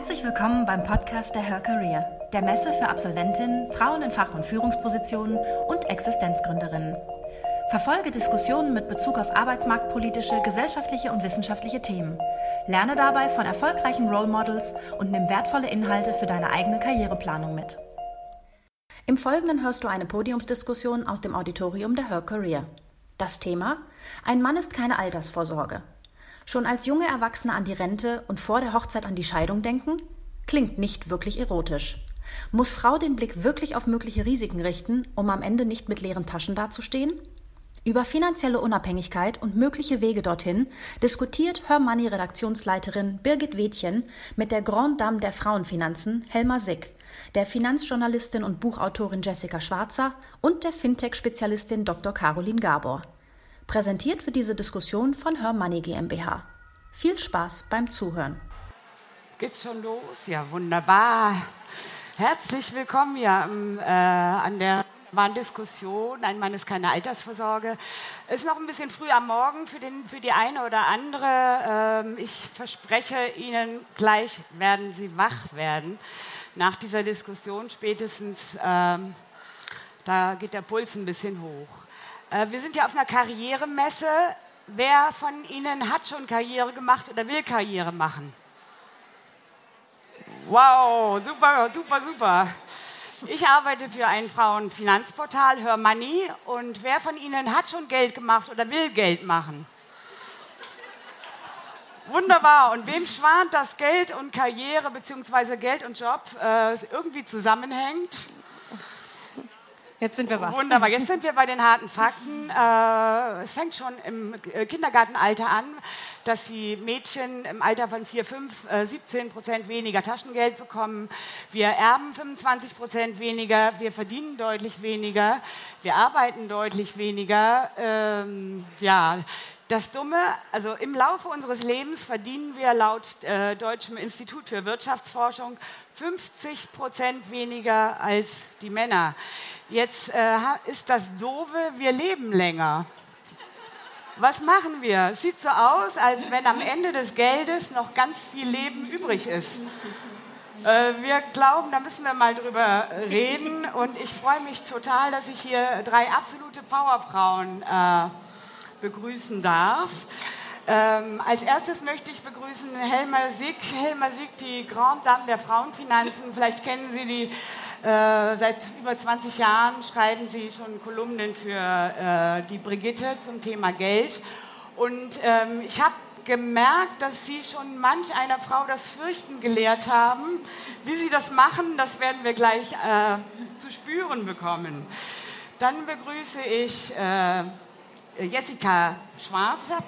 Herzlich willkommen beim Podcast der Her Career, der Messe für Absolventinnen, Frauen in Fach- und Führungspositionen und Existenzgründerinnen. Verfolge Diskussionen mit Bezug auf arbeitsmarktpolitische, gesellschaftliche und wissenschaftliche Themen. Lerne dabei von erfolgreichen Role Models und nimm wertvolle Inhalte für deine eigene Karriereplanung mit. Im Folgenden hörst du eine Podiumsdiskussion aus dem Auditorium der Her Career. Das Thema: Ein Mann ist keine Altersvorsorge. Schon als junge Erwachsene an die Rente und vor der Hochzeit an die Scheidung denken? Klingt nicht wirklich erotisch. Muss Frau den Blick wirklich auf mögliche Risiken richten, um am Ende nicht mit leeren Taschen dazustehen? Über finanzielle Unabhängigkeit und mögliche Wege dorthin diskutiert Her Money Redaktionsleiterin Birgit Wädchen mit der Grande Dame der Frauenfinanzen Helma Sick, der Finanzjournalistin und Buchautorin Jessica Schwarzer und der Fintech-Spezialistin Dr. Caroline Gabor. Präsentiert für diese Diskussion von Her Money GmbH. Viel Spaß beim Zuhören. Geht's schon los? Ja, wunderbar. Herzlich willkommen hier äh, an der waren Diskussion. Ein Mann ist keine Altersvorsorge. Ist noch ein bisschen früh am Morgen für, den, für die eine oder andere. Ähm, ich verspreche Ihnen, gleich werden Sie wach werden nach dieser Diskussion. Spätestens, ähm, da geht der Puls ein bisschen hoch. Äh, wir sind ja auf einer Karrieremesse. Wer von Ihnen hat schon Karriere gemacht oder will Karriere machen? Wow, super, super, super. Ich arbeite für ein Frauenfinanzportal, Her Money. Und wer von Ihnen hat schon Geld gemacht oder will Geld machen? Wunderbar. Und wem schwant, dass Geld und Karriere bzw. Geld und Job äh, irgendwie zusammenhängt? Jetzt sind wir wach. Wunderbar, jetzt sind wir bei den harten Fakten. Äh, es fängt schon im Kindergartenalter an, dass die Mädchen im Alter von 4, 5, äh, 17 Prozent weniger Taschengeld bekommen. Wir erben 25 Prozent weniger, wir verdienen deutlich weniger, wir arbeiten deutlich weniger. Ähm, ja, das Dumme, also im Laufe unseres Lebens verdienen wir laut äh, Deutschem Institut für Wirtschaftsforschung 50 Prozent weniger als die Männer. Jetzt äh, ist das Doofe, wir leben länger. Was machen wir? Es sieht so aus, als wenn am Ende des Geldes noch ganz viel Leben übrig ist. Äh, wir glauben, da müssen wir mal drüber reden. Und ich freue mich total, dass ich hier drei absolute Powerfrauen äh, begrüßen darf. Ähm, als erstes möchte ich begrüßen Helma Sick. Helma Sick, die Grande Dame der Frauenfinanzen. Vielleicht kennen Sie die. Äh, seit über 20 Jahren schreiben Sie schon Kolumnen für äh, die Brigitte zum Thema Geld. Und ähm, ich habe gemerkt, dass Sie schon manch einer Frau das Fürchten gelehrt haben. Wie Sie das machen, das werden wir gleich äh, zu spüren bekommen. Dann begrüße ich äh, Jessica Schwarzer,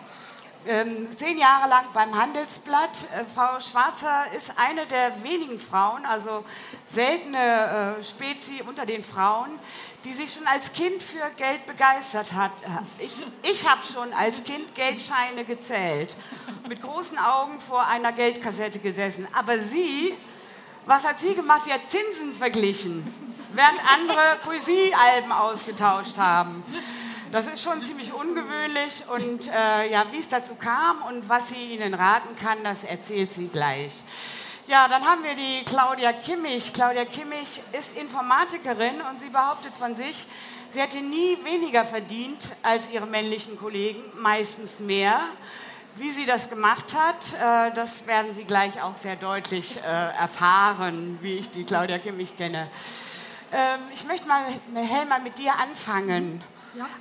ähm, zehn Jahre lang beim Handelsblatt. Äh, Frau Schwarzer ist eine der wenigen Frauen, also seltene äh, unter den Frauen, die sich schon als Kind für Geld begeistert hat. Äh, ich, ich habe schon als Kind Geldscheine gezählt, mit großen Augen vor einer Geldkassette gesessen. Aber sie, was hat sie gemacht? Sie hat Zinsen verglichen, während andere Poesiealben ausgetauscht haben. Das ist schon ziemlich ungewöhnlich und äh, ja, wie es dazu kam und was sie Ihnen raten kann, das erzählt sie gleich. Ja, dann haben wir die Claudia Kimmich. Claudia Kimmich ist Informatikerin und sie behauptet von sich, sie hätte nie weniger verdient als ihre männlichen Kollegen, meistens mehr. Wie sie das gemacht hat, äh, das werden Sie gleich auch sehr deutlich äh, erfahren, wie ich die Claudia Kimmich kenne. Ähm, ich möchte mal, Helma, mit dir anfangen.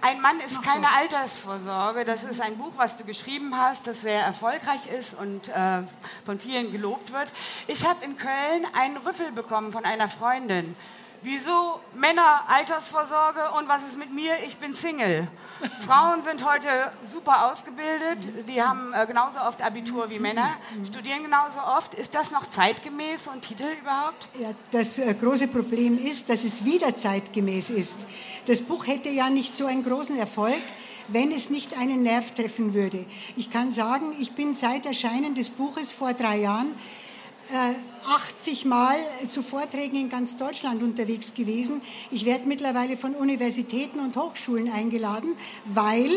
Ein Mann ist keine Altersvorsorge. Das ist ein Buch, was du geschrieben hast, das sehr erfolgreich ist und äh, von vielen gelobt wird. Ich habe in Köln einen Rüffel bekommen von einer Freundin. Wieso Männer Altersvorsorge und was ist mit mir? Ich bin Single. Frauen sind heute super ausgebildet, die haben äh, genauso oft Abitur wie Männer, studieren genauso oft. Ist das noch zeitgemäß, ein Titel überhaupt? Ja, das äh, große Problem ist, dass es wieder zeitgemäß ist. Das Buch hätte ja nicht so einen großen Erfolg, wenn es nicht einen Nerv treffen würde. Ich kann sagen, ich bin seit Erscheinen des Buches vor drei Jahren 80 Mal zu Vorträgen in ganz Deutschland unterwegs gewesen. Ich werde mittlerweile von Universitäten und Hochschulen eingeladen, weil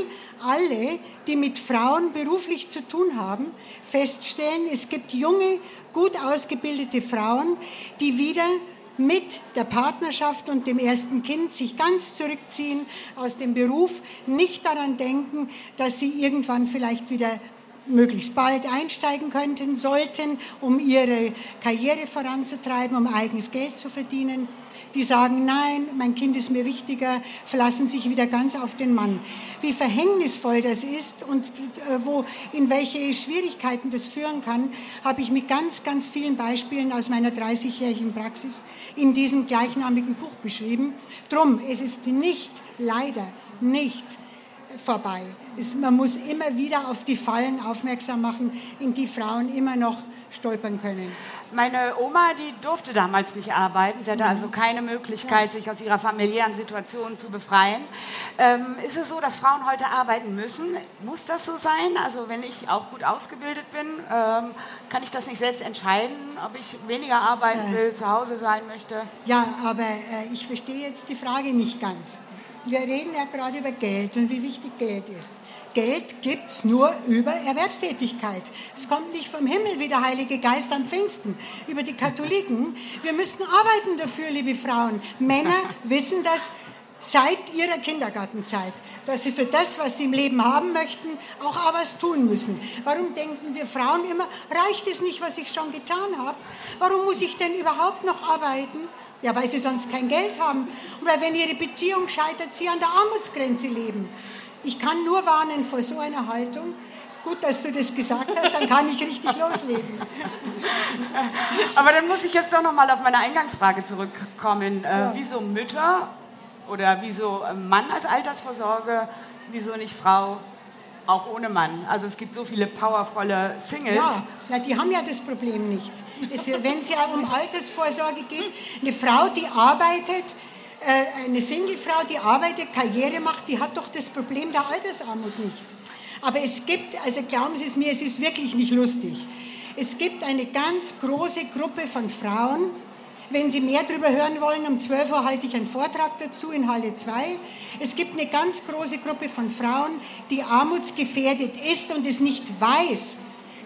alle, die mit Frauen beruflich zu tun haben, feststellen, es gibt junge, gut ausgebildete Frauen, die wieder mit der Partnerschaft und dem ersten Kind sich ganz zurückziehen aus dem Beruf, nicht daran denken, dass sie irgendwann vielleicht wieder möglichst bald einsteigen könnten, sollten, um ihre Karriere voranzutreiben, um eigenes Geld zu verdienen. Die sagen, nein, mein Kind ist mir wichtiger, verlassen sich wieder ganz auf den Mann. Wie verhängnisvoll das ist und äh, wo, in welche Schwierigkeiten das führen kann, habe ich mit ganz, ganz vielen Beispielen aus meiner 30-jährigen Praxis in diesem gleichnamigen Buch beschrieben. Drum, es ist nicht, leider nicht vorbei. Es, man muss immer wieder auf die Fallen aufmerksam machen, in die Frauen immer noch stolpern können. Meine Oma, die durfte damals nicht arbeiten. Sie hatte also keine Möglichkeit, sich aus ihrer familiären Situation zu befreien. Ähm, ist es so, dass Frauen heute arbeiten müssen? Muss das so sein? Also wenn ich auch gut ausgebildet bin, ähm, kann ich das nicht selbst entscheiden, ob ich weniger arbeiten will, zu Hause sein möchte? Ja, aber äh, ich verstehe jetzt die Frage nicht ganz. Wir reden ja gerade über Geld und wie wichtig Geld ist. Geld gibt es nur über Erwerbstätigkeit. Es kommt nicht vom Himmel wie der Heilige Geist am Pfingsten, über die Katholiken. Wir müssen arbeiten dafür, liebe Frauen. Männer wissen das seit ihrer Kindergartenzeit, dass sie für das, was sie im Leben haben möchten, auch auch was tun müssen. Warum denken wir Frauen immer, reicht es nicht, was ich schon getan habe? Warum muss ich denn überhaupt noch arbeiten? Ja, weil sie sonst kein Geld haben. Oder wenn ihre Beziehung scheitert, sie an der Armutsgrenze leben. Ich kann nur warnen vor so einer Haltung. Gut, dass du das gesagt hast, dann kann ich richtig loslegen. Aber dann muss ich jetzt doch noch mal auf meine Eingangsfrage zurückkommen. Äh, ja. Wieso Mütter oder wieso Mann als Altersvorsorge, wieso nicht Frau auch ohne Mann? Also es gibt so viele powervolle Singles. Ja, ja die haben ja das Problem nicht. Wenn es ja um Altersvorsorge geht, eine Frau, die arbeitet, äh, eine Singlefrau, die arbeitet, Karriere macht, die hat doch das Problem der Altersarmut nicht. Aber es gibt, also glauben Sie es mir, es ist wirklich nicht lustig. Es gibt eine ganz große Gruppe von Frauen, wenn Sie mehr darüber hören wollen, um 12 Uhr halte ich einen Vortrag dazu in Halle 2. Es gibt eine ganz große Gruppe von Frauen, die armutsgefährdet ist und es nicht weiß.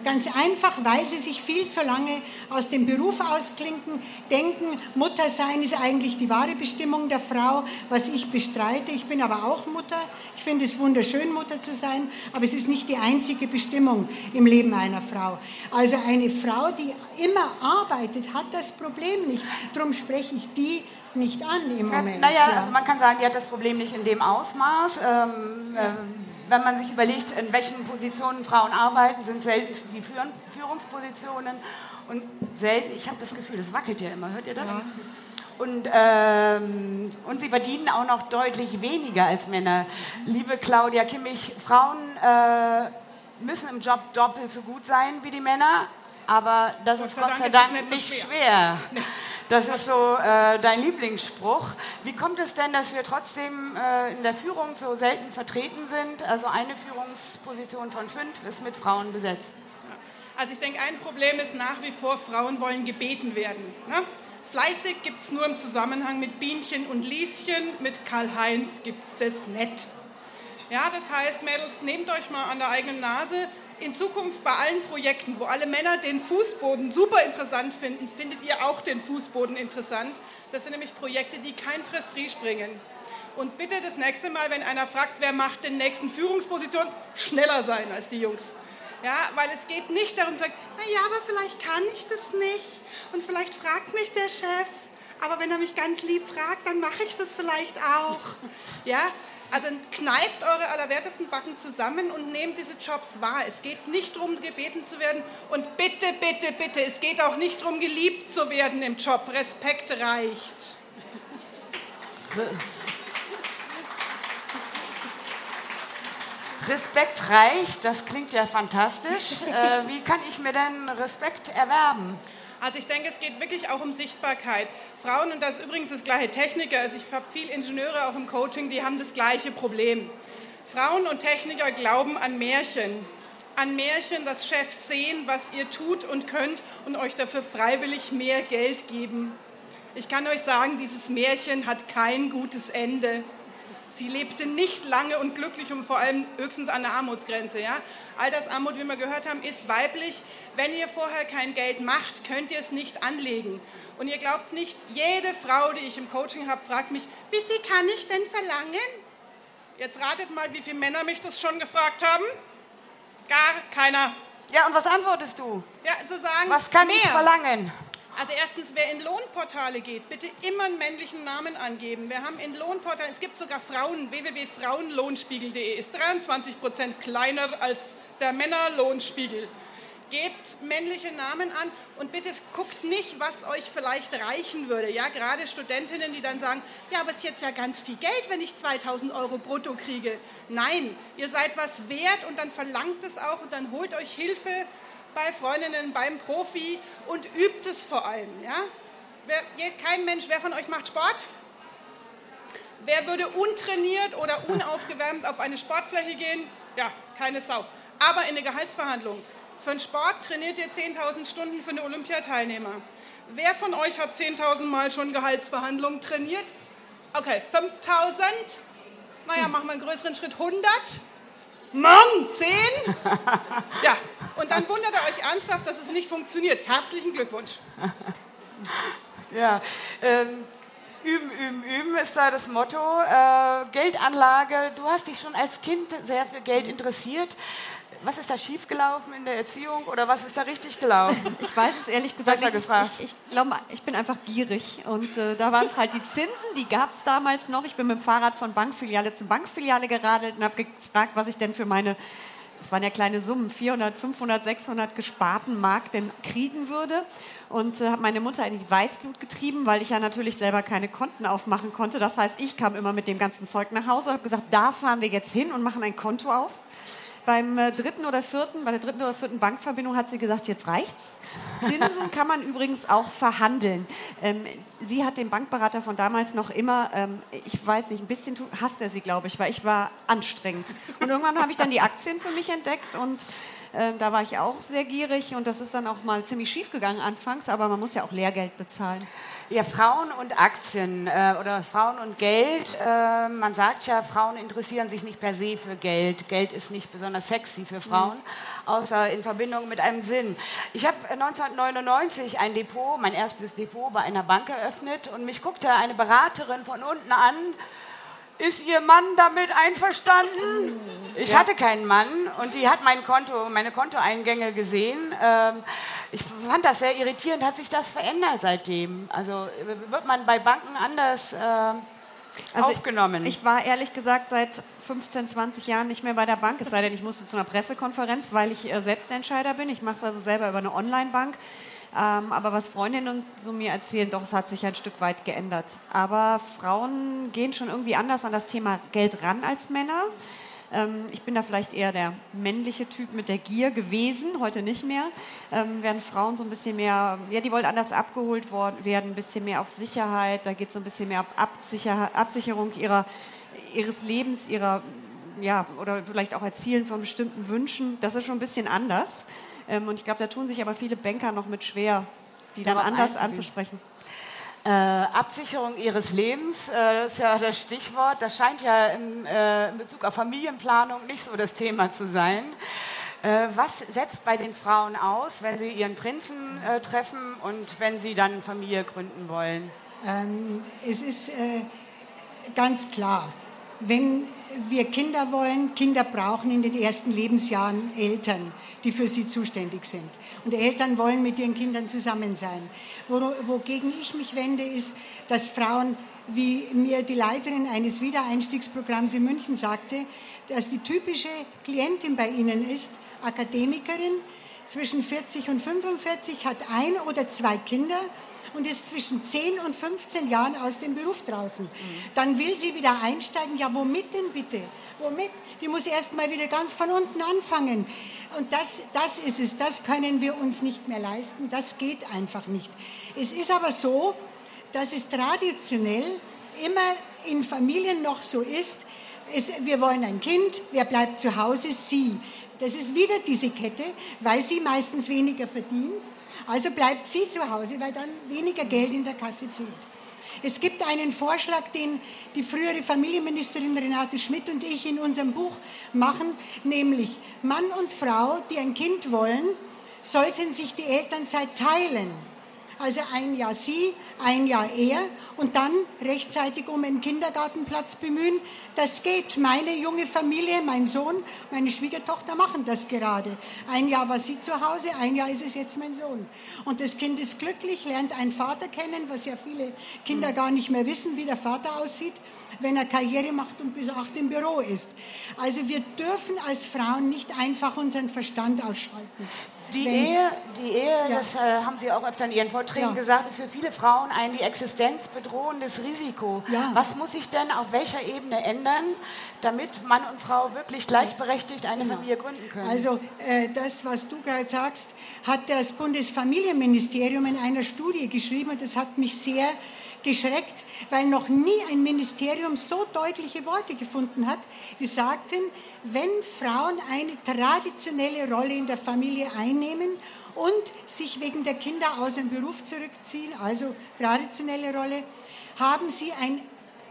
Ganz einfach, weil sie sich viel zu lange aus dem Beruf ausklinken, denken, Mutter sein ist eigentlich die wahre Bestimmung der Frau, was ich bestreite. Ich bin aber auch Mutter. Ich finde es wunderschön, Mutter zu sein, aber es ist nicht die einzige Bestimmung im Leben einer Frau. Also eine Frau, die immer arbeitet, hat das Problem nicht. Darum spreche ich die nicht an im Moment. Naja, also man kann sagen, die hat das Problem nicht in dem Ausmaß. Ähm, ähm, wenn man sich überlegt, in welchen Positionen Frauen arbeiten, sind selten die Führungspositionen und selten, ich habe das Gefühl, es wackelt ja immer, hört ihr das? Ja. Und, ähm, und sie verdienen auch noch deutlich weniger als Männer. Liebe Claudia Kimmich, Frauen äh, müssen im Job doppelt so gut sein wie die Männer, aber das Gott ist Gott sei Dank, nicht, nicht schwer. schwer. Das ist so äh, dein Lieblingsspruch. Wie kommt es denn, dass wir trotzdem äh, in der Führung so selten vertreten sind? Also eine Führungsposition von fünf ist mit Frauen besetzt. Also ich denke, ein Problem ist nach wie vor, Frauen wollen gebeten werden. Ne? Fleißig gibt es nur im Zusammenhang mit Bienchen und Lieschen, mit Karl-Heinz gibt es das nett. Ja, das heißt, Mädels, nehmt euch mal an der eigenen Nase, in Zukunft bei allen Projekten, wo alle Männer den Fußboden super interessant finden, findet ihr auch den Fußboden interessant. Das sind nämlich Projekte, die kein Prestige bringen. Und bitte das nächste Mal, wenn einer fragt, wer macht den nächsten Führungsposition, schneller sein als die Jungs. Ja, weil es geht nicht darum zu sagen, naja, aber vielleicht kann ich das nicht und vielleicht fragt mich der Chef, aber wenn er mich ganz lieb fragt, dann mache ich das vielleicht auch. Ja, also kneift eure allerwertesten Backen zusammen und nehmt diese Jobs wahr. Es geht nicht darum, gebeten zu werden. Und bitte, bitte, bitte, es geht auch nicht darum, geliebt zu werden im Job. Respekt reicht. Respekt reicht, das klingt ja fantastisch. Äh, wie kann ich mir denn Respekt erwerben? Also ich denke, es geht wirklich auch um Sichtbarkeit. Frauen, und das ist übrigens das gleiche Techniker, also ich habe viele Ingenieure auch im Coaching, die haben das gleiche Problem. Frauen und Techniker glauben an Märchen. an Märchen, dass Chefs sehen, was ihr tut und könnt und euch dafür freiwillig mehr Geld geben. Ich kann euch sagen, dieses Märchen hat kein gutes Ende. Sie lebte nicht lange und glücklich und vor allem höchstens an der Armutsgrenze. Ja? Altersarmut, wie wir gehört haben, ist weiblich. Wenn ihr vorher kein Geld macht, könnt ihr es nicht anlegen. Und ihr glaubt nicht, jede Frau, die ich im Coaching habe, fragt mich, wie viel kann ich denn verlangen? Jetzt ratet mal, wie viele Männer mich das schon gefragt haben. Gar keiner. Ja, und was antwortest du? Ja, zu sagen, was kann mehr. ich verlangen? Also erstens, wer in Lohnportale geht, bitte immer einen männlichen Namen angeben. Wir haben in Lohnportalen, es gibt sogar Frauen, www.frauenlohnspiegel.de ist 23 Prozent kleiner als der Männerlohnspiegel. Gebt männliche Namen an und bitte guckt nicht, was euch vielleicht reichen würde. Ja, gerade Studentinnen, die dann sagen, ja, aber es ist jetzt ja ganz viel Geld, wenn ich 2000 Euro brutto kriege. Nein, ihr seid was wert und dann verlangt es auch und dann holt euch Hilfe bei Freundinnen, beim Profi und übt es vor allem. Ja? Wer, kein Mensch, wer von euch macht Sport? Wer würde untrainiert oder unaufgewärmt auf eine Sportfläche gehen? Ja, keine Sau. Aber in eine Gehaltsverhandlung. Für einen Sport trainiert ihr 10.000 Stunden für eine Olympiateilnehmer. Wer von euch hat 10.000 Mal schon Gehaltsverhandlungen trainiert? Okay, 5.000. Naja, machen wir einen größeren Schritt. 100. Mann, 10? Ja, und dann wundert ihr euch ernsthaft, dass es nicht funktioniert. Herzlichen Glückwunsch. Ja, ähm, üben, üben, üben ist da das Motto. Äh, Geldanlage, du hast dich schon als Kind sehr für Geld interessiert was ist da schiefgelaufen in der Erziehung oder was ist da richtig gelaufen? Ich weiß es ehrlich gesagt nicht. gefragt. Ich, ich glaube, ich bin einfach gierig und äh, da waren es halt die Zinsen, die gab es damals noch. Ich bin mit dem Fahrrad von Bankfiliale zu Bankfiliale geradelt und habe gefragt, was ich denn für meine das waren ja kleine Summen, 400, 500, 600 gesparten Mark denn kriegen würde. Und äh, habe meine Mutter in die Weißglut getrieben, weil ich ja natürlich selber keine Konten aufmachen konnte. Das heißt, ich kam immer mit dem ganzen Zeug nach Hause und habe gesagt, da fahren wir jetzt hin und machen ein Konto auf. Beim äh, dritten oder vierten, bei der dritten oder vierten Bankverbindung hat sie gesagt, jetzt reicht's. Zinsen kann man übrigens auch verhandeln. Ähm, sie hat den Bankberater von damals noch immer, ähm, ich weiß nicht, ein bisschen hasst er sie, glaube ich, weil ich war anstrengend. Und irgendwann habe ich dann die Aktien für mich entdeckt und äh, da war ich auch sehr gierig und das ist dann auch mal ziemlich schief gegangen anfangs, aber man muss ja auch Lehrgeld bezahlen. Ja, Frauen und Aktien äh, oder Frauen und Geld. Äh, man sagt ja, Frauen interessieren sich nicht per se für Geld. Geld ist nicht besonders sexy für Frauen, mhm. außer in Verbindung mit einem Sinn. Ich habe 1999 ein Depot, mein erstes Depot bei einer Bank eröffnet und mich guckte eine Beraterin von unten an. Ist Ihr Mann damit einverstanden? Ich ja. hatte keinen Mann und die hat mein Konto, meine Kontoeingänge gesehen. Ähm, ich fand das sehr irritierend. Hat sich das verändert seitdem? Also wird man bei Banken anders äh, also aufgenommen? Ich, ich, war ehrlich gesagt seit 15, 20 Jahren nicht mehr bei der Bank, es sei denn, ich musste zu einer Pressekonferenz, weil ich äh, Selbstentscheider bin. Ich mache es also selber über eine Online-Bank. Ähm, aber was Freundinnen so mir erzählen, doch, es hat sich ein Stück weit geändert. Aber Frauen gehen schon irgendwie anders an das Thema Geld ran als Männer. Ähm, ich bin da vielleicht eher der männliche Typ mit der Gier gewesen, heute nicht mehr. Ähm, werden Frauen so ein bisschen mehr, ja, die wollen anders abgeholt worden, werden, ein bisschen mehr auf Sicherheit. Da geht es so ein bisschen mehr Absicher Absicherung ihrer, ihres Lebens, ihrer, ja, oder vielleicht auch Erzielen von bestimmten Wünschen. Das ist schon ein bisschen anders. Ähm, und ich glaube, da tun sich aber viele Banker noch mit schwer, die dann anders anzusprechen. Äh, Absicherung ihres Lebens, äh, das ist ja das Stichwort. Das scheint ja im, äh, in Bezug auf Familienplanung nicht so das Thema zu sein. Äh, was setzt bei den Frauen aus, wenn sie ihren Prinzen äh, treffen und wenn sie dann Familie gründen wollen? Ähm, es ist äh, ganz klar, wenn wir Kinder wollen, Kinder brauchen in den ersten Lebensjahren Eltern, die für sie zuständig sind. Und Eltern wollen mit ihren Kindern zusammen sein. Wogegen ich mich wende, ist, dass Frauen, wie mir die Leiterin eines Wiedereinstiegsprogramms in München sagte, dass die typische Klientin bei ihnen ist, Akademikerin, zwischen 40 und 45, hat ein oder zwei Kinder und ist zwischen 10 und 15 Jahren aus dem Beruf draußen. Dann will sie wieder einsteigen. Ja, womit denn bitte? Womit? Die muss erst mal wieder ganz von unten anfangen. Und das, das ist es, das können wir uns nicht mehr leisten, das geht einfach nicht. Es ist aber so, dass es traditionell immer in Familien noch so ist, es, wir wollen ein Kind, wer bleibt zu Hause? Sie. Das ist wieder diese Kette, weil sie meistens weniger verdient. Also bleibt sie zu Hause, weil dann weniger Geld in der Kasse fehlt. Es gibt einen Vorschlag, den die frühere Familienministerin Renate Schmidt und ich in unserem Buch machen, nämlich Mann und Frau, die ein Kind wollen, sollten sich die Elternzeit teilen. Also ein Jahr sie, ein Jahr er und dann rechtzeitig um einen Kindergartenplatz bemühen. Das geht. Meine junge Familie, mein Sohn, meine Schwiegertochter machen das gerade. Ein Jahr war sie zu Hause, ein Jahr ist es jetzt mein Sohn. Und das Kind ist glücklich, lernt einen Vater kennen, was ja viele Kinder gar nicht mehr wissen, wie der Vater aussieht, wenn er Karriere macht und bis acht im Büro ist. Also wir dürfen als Frauen nicht einfach unseren Verstand ausschalten. Die Ehe, die Ehe ja. das äh, haben Sie auch öfter in Ihren Vorträgen ja. gesagt, ist für viele Frauen ein die Existenz bedrohendes Risiko. Ja. Was muss sich denn auf welcher Ebene ändern, damit Mann und Frau wirklich gleichberechtigt eine genau. Familie gründen können? Also äh, das, was du gerade sagst, hat das Bundesfamilienministerium in einer Studie geschrieben und das hat mich sehr geschreckt, weil noch nie ein Ministerium so deutliche Worte gefunden hat. Die sagten, wenn Frauen eine traditionelle Rolle in der Familie einnehmen und sich wegen der Kinder aus dem Beruf zurückziehen, also traditionelle Rolle, haben sie ein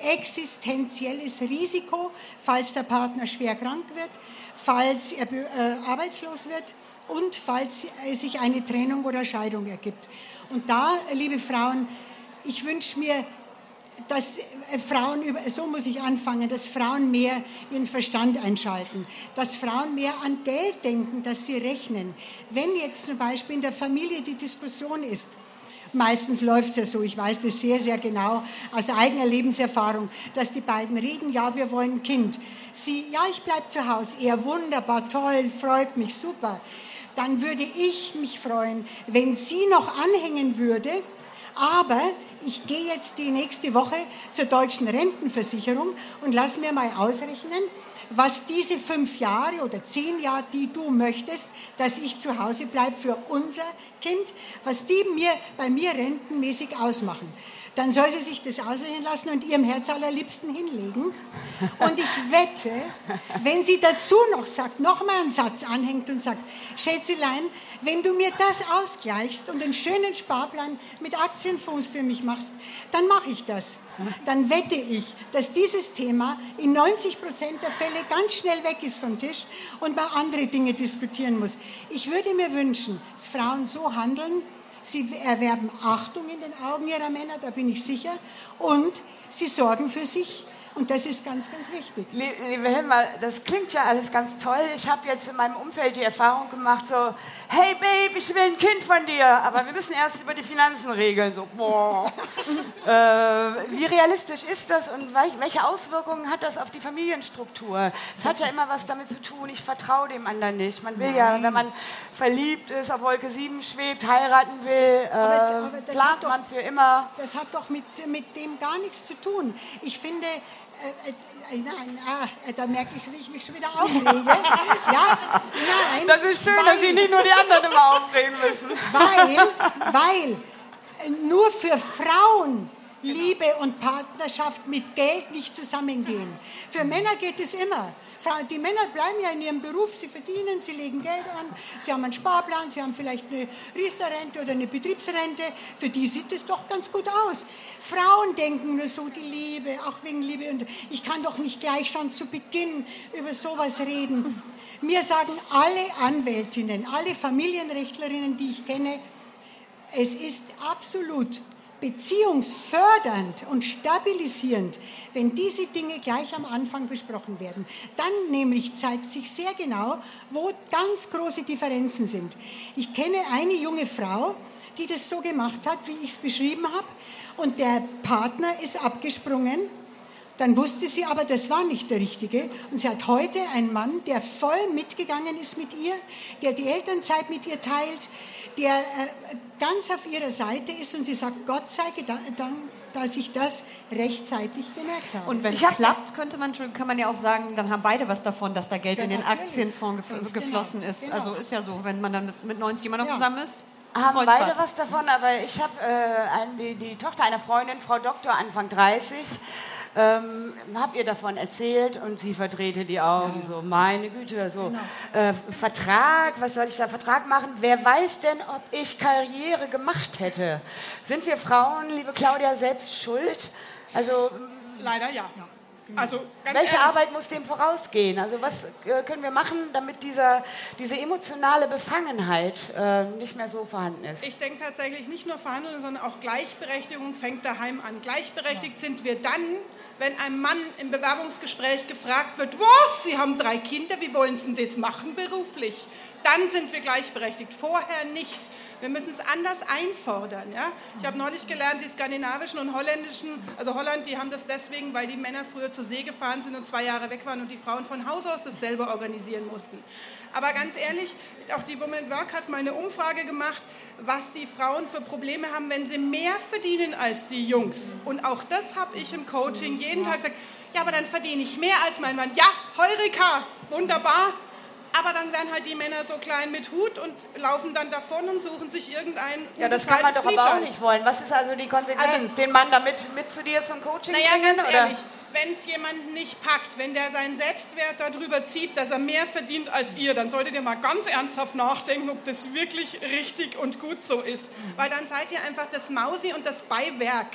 existenzielles Risiko, falls der Partner schwer krank wird, falls er äh, arbeitslos wird und falls sich eine Trennung oder Scheidung ergibt. Und da, liebe Frauen, ich wünsche mir dass äh, Frauen, so muss ich anfangen, dass Frauen mehr ihren Verstand einschalten, dass Frauen mehr an Geld denken, dass sie rechnen. Wenn jetzt zum Beispiel in der Familie die Diskussion ist, meistens läuft es ja so, ich weiß das sehr, sehr genau aus eigener Lebenserfahrung, dass die beiden reden, ja, wir wollen ein Kind. Sie, ja, ich bleibe zu Hause, er wunderbar, toll, freut mich, super. Dann würde ich mich freuen, wenn sie noch anhängen würde, aber ich gehe jetzt die nächste Woche zur deutschen Rentenversicherung und lass mir mal ausrechnen, was diese fünf Jahre oder zehn Jahre, die du möchtest, dass ich zu Hause bleibe für unser Kind, was die mir bei mir rentenmäßig ausmachen dann soll sie sich das aussehen lassen und ihrem Herz allerliebsten hinlegen. Und ich wette, wenn sie dazu noch sagt, noch mal einen Satz anhängt und sagt, Schätzelein, wenn du mir das ausgleichst und einen schönen Sparplan mit Aktienfonds für mich machst, dann mache ich das. Dann wette ich, dass dieses Thema in 90 Prozent der Fälle ganz schnell weg ist vom Tisch und man andere Dinge diskutieren muss. Ich würde mir wünschen, dass Frauen so handeln, Sie erwerben Achtung in den Augen ihrer Männer, da bin ich sicher. Und sie sorgen für sich. Und das ist ganz, ganz wichtig. Liebe Helma, das klingt ja alles ganz toll. Ich habe jetzt in meinem Umfeld die Erfahrung gemacht, so, hey Babe, ich will ein Kind von dir, aber wir müssen erst über die Finanzen regeln. So, boah. äh, wie realistisch ist das und welche Auswirkungen hat das auf die Familienstruktur? Es hat ja immer was damit zu tun, ich vertraue dem anderen nicht. Man will Nein. ja, wenn man verliebt ist, auf Wolke 7 schwebt, heiraten will, äh, aber plant doch, man für immer. Das hat doch mit, mit dem gar nichts zu tun. Ich finde, äh, äh, nein, ah, da merke ich, wie ich mich schon wieder aufrege. ja, nein. Das ist schön, weil, dass Sie nicht nur die anderen immer aufregen müssen. Weil, weil äh, nur für Frauen Liebe und Partnerschaft mit Geld nicht zusammengehen. Für Männer geht es immer. Die Männer bleiben ja in ihrem Beruf, sie verdienen, sie legen Geld an, sie haben einen Sparplan, sie haben vielleicht eine Riester-Rente oder eine Betriebsrente. Für die sieht es doch ganz gut aus. Frauen denken nur so, die Liebe, auch wegen Liebe. Und ich kann doch nicht gleich schon zu Beginn über sowas reden. Mir sagen alle Anwältinnen, alle Familienrechtlerinnen, die ich kenne, es ist absolut beziehungsfördernd und stabilisierend, wenn diese Dinge gleich am Anfang besprochen werden. Dann nämlich zeigt sich sehr genau, wo ganz große Differenzen sind. Ich kenne eine junge Frau, die das so gemacht hat, wie ich es beschrieben habe, und der Partner ist abgesprungen. Dann wusste sie aber, das war nicht der Richtige. Und sie hat heute einen Mann, der voll mitgegangen ist mit ihr, der die Elternzeit mit ihr teilt, der äh, ganz auf ihrer Seite ist und sie sagt, Gott sei Dank, dass ich das rechtzeitig gemerkt habe. Und wenn es klappt, könnte man, kann man ja auch sagen, dann haben beide was davon, dass da Geld ja, in den Aktienfonds gef geflossen genau. ist. Genau. Also ist ja so, wenn man dann mit 90 immer noch ja. zusammen ist. Haben beide was davon, aber ich habe äh, die, die Tochter einer Freundin, Frau Doktor, Anfang 30, ähm, habt ihr davon erzählt und sie verdrehte die Augen so, meine Güte, so Genau. äh, Vertrag, was soll ich da Vertrag machen? Wer weiß denn, ob ich Karriere gemacht hätte? Sind wir Frauen, liebe Claudia, selbst schuld? Also Leider ja. Also ganz welche ehrlich, Arbeit muss dem vorausgehen? Also was äh, können wir machen, damit dieser, diese emotionale Befangenheit äh, nicht mehr so vorhanden ist? Ich denke tatsächlich nicht nur Verhandeln, sondern auch Gleichberechtigung fängt daheim an. Gleichberechtigt sind wir dann, wenn ein Mann im Bewerbungsgespräch gefragt wird, was, Sie haben drei Kinder, wie wollen Sie denn das machen beruflich? Dann sind wir gleichberechtigt, vorher nicht. Wir müssen es anders einfordern. Ja? Ich habe neulich gelernt, die skandinavischen und holländischen, also Holland, die haben das deswegen, weil die Männer früher zur See gefahren sind und zwei Jahre weg waren und die Frauen von Haus aus das selber organisieren mussten. Aber ganz ehrlich, auch die Women Work hat mal eine Umfrage gemacht, was die Frauen für Probleme haben, wenn sie mehr verdienen als die Jungs. Und auch das habe ich im Coaching jeden Tag gesagt. Ja, aber dann verdiene ich mehr als mein Mann. Ja, Heureka, wunderbar. Aber dann werden halt die Männer so klein mit Hut und laufen dann davon und suchen sich irgendein Ja, das kann man doch aber auch nicht wollen. Was ist also die Konsequenz? Also- Den Mann damit mit zu dir zum Coaching Naja, bringen? ganz oder? Wenn es jemanden nicht packt, wenn der seinen Selbstwert darüber zieht, dass er mehr verdient als ihr, dann solltet ihr mal ganz ernsthaft nachdenken, ob das wirklich richtig und gut so ist. Weil dann seid ihr einfach das Mausi und das Beiwerk.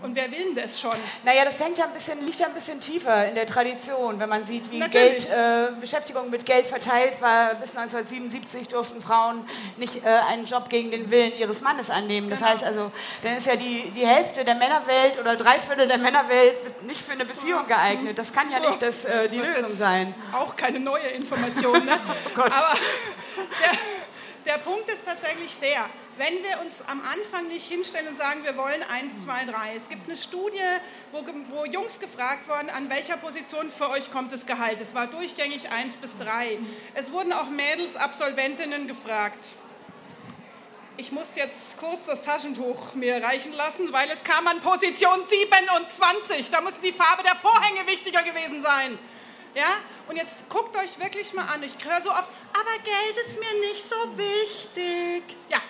Und wer will denn das schon? Naja, das hängt ja ein bisschen, liegt ja ein bisschen tiefer in der Tradition, wenn man sieht, wie Natürlich. Geld, äh, Beschäftigung mit Geld verteilt war. Bis 1977 durften Frauen nicht äh, einen Job gegen den Willen ihres Mannes annehmen. Das Genau. heißt also, dann ist ja die, die Hälfte der Männerwelt oder drei Viertel der Männerwelt nicht für eine Beziehung geeignet. Das kann ja nicht das, äh, die Lösung sein. Auch keine neue Information. Ne? Gott. Aber der, der Punkt ist tatsächlich der, wenn wir uns am Anfang nicht hinstellen und sagen, wir wollen eins, zwei, drei. Es gibt eine Studie, wo, wo Jungs gefragt wurden, an welcher Position für euch kommt das Gehalt. Es war durchgängig eins bis drei. Es wurden auch Mädels, Absolventinnen gefragt. Ich muss jetzt kurz das Taschentuch mir reichen lassen, weil es kam an Position 27. Da muss die Farbe der Vorhänge wichtiger gewesen sein. Ja? Und jetzt guckt euch wirklich mal an. Ich höre so oft, aber Geld ist mir nicht so wichtig. Ja,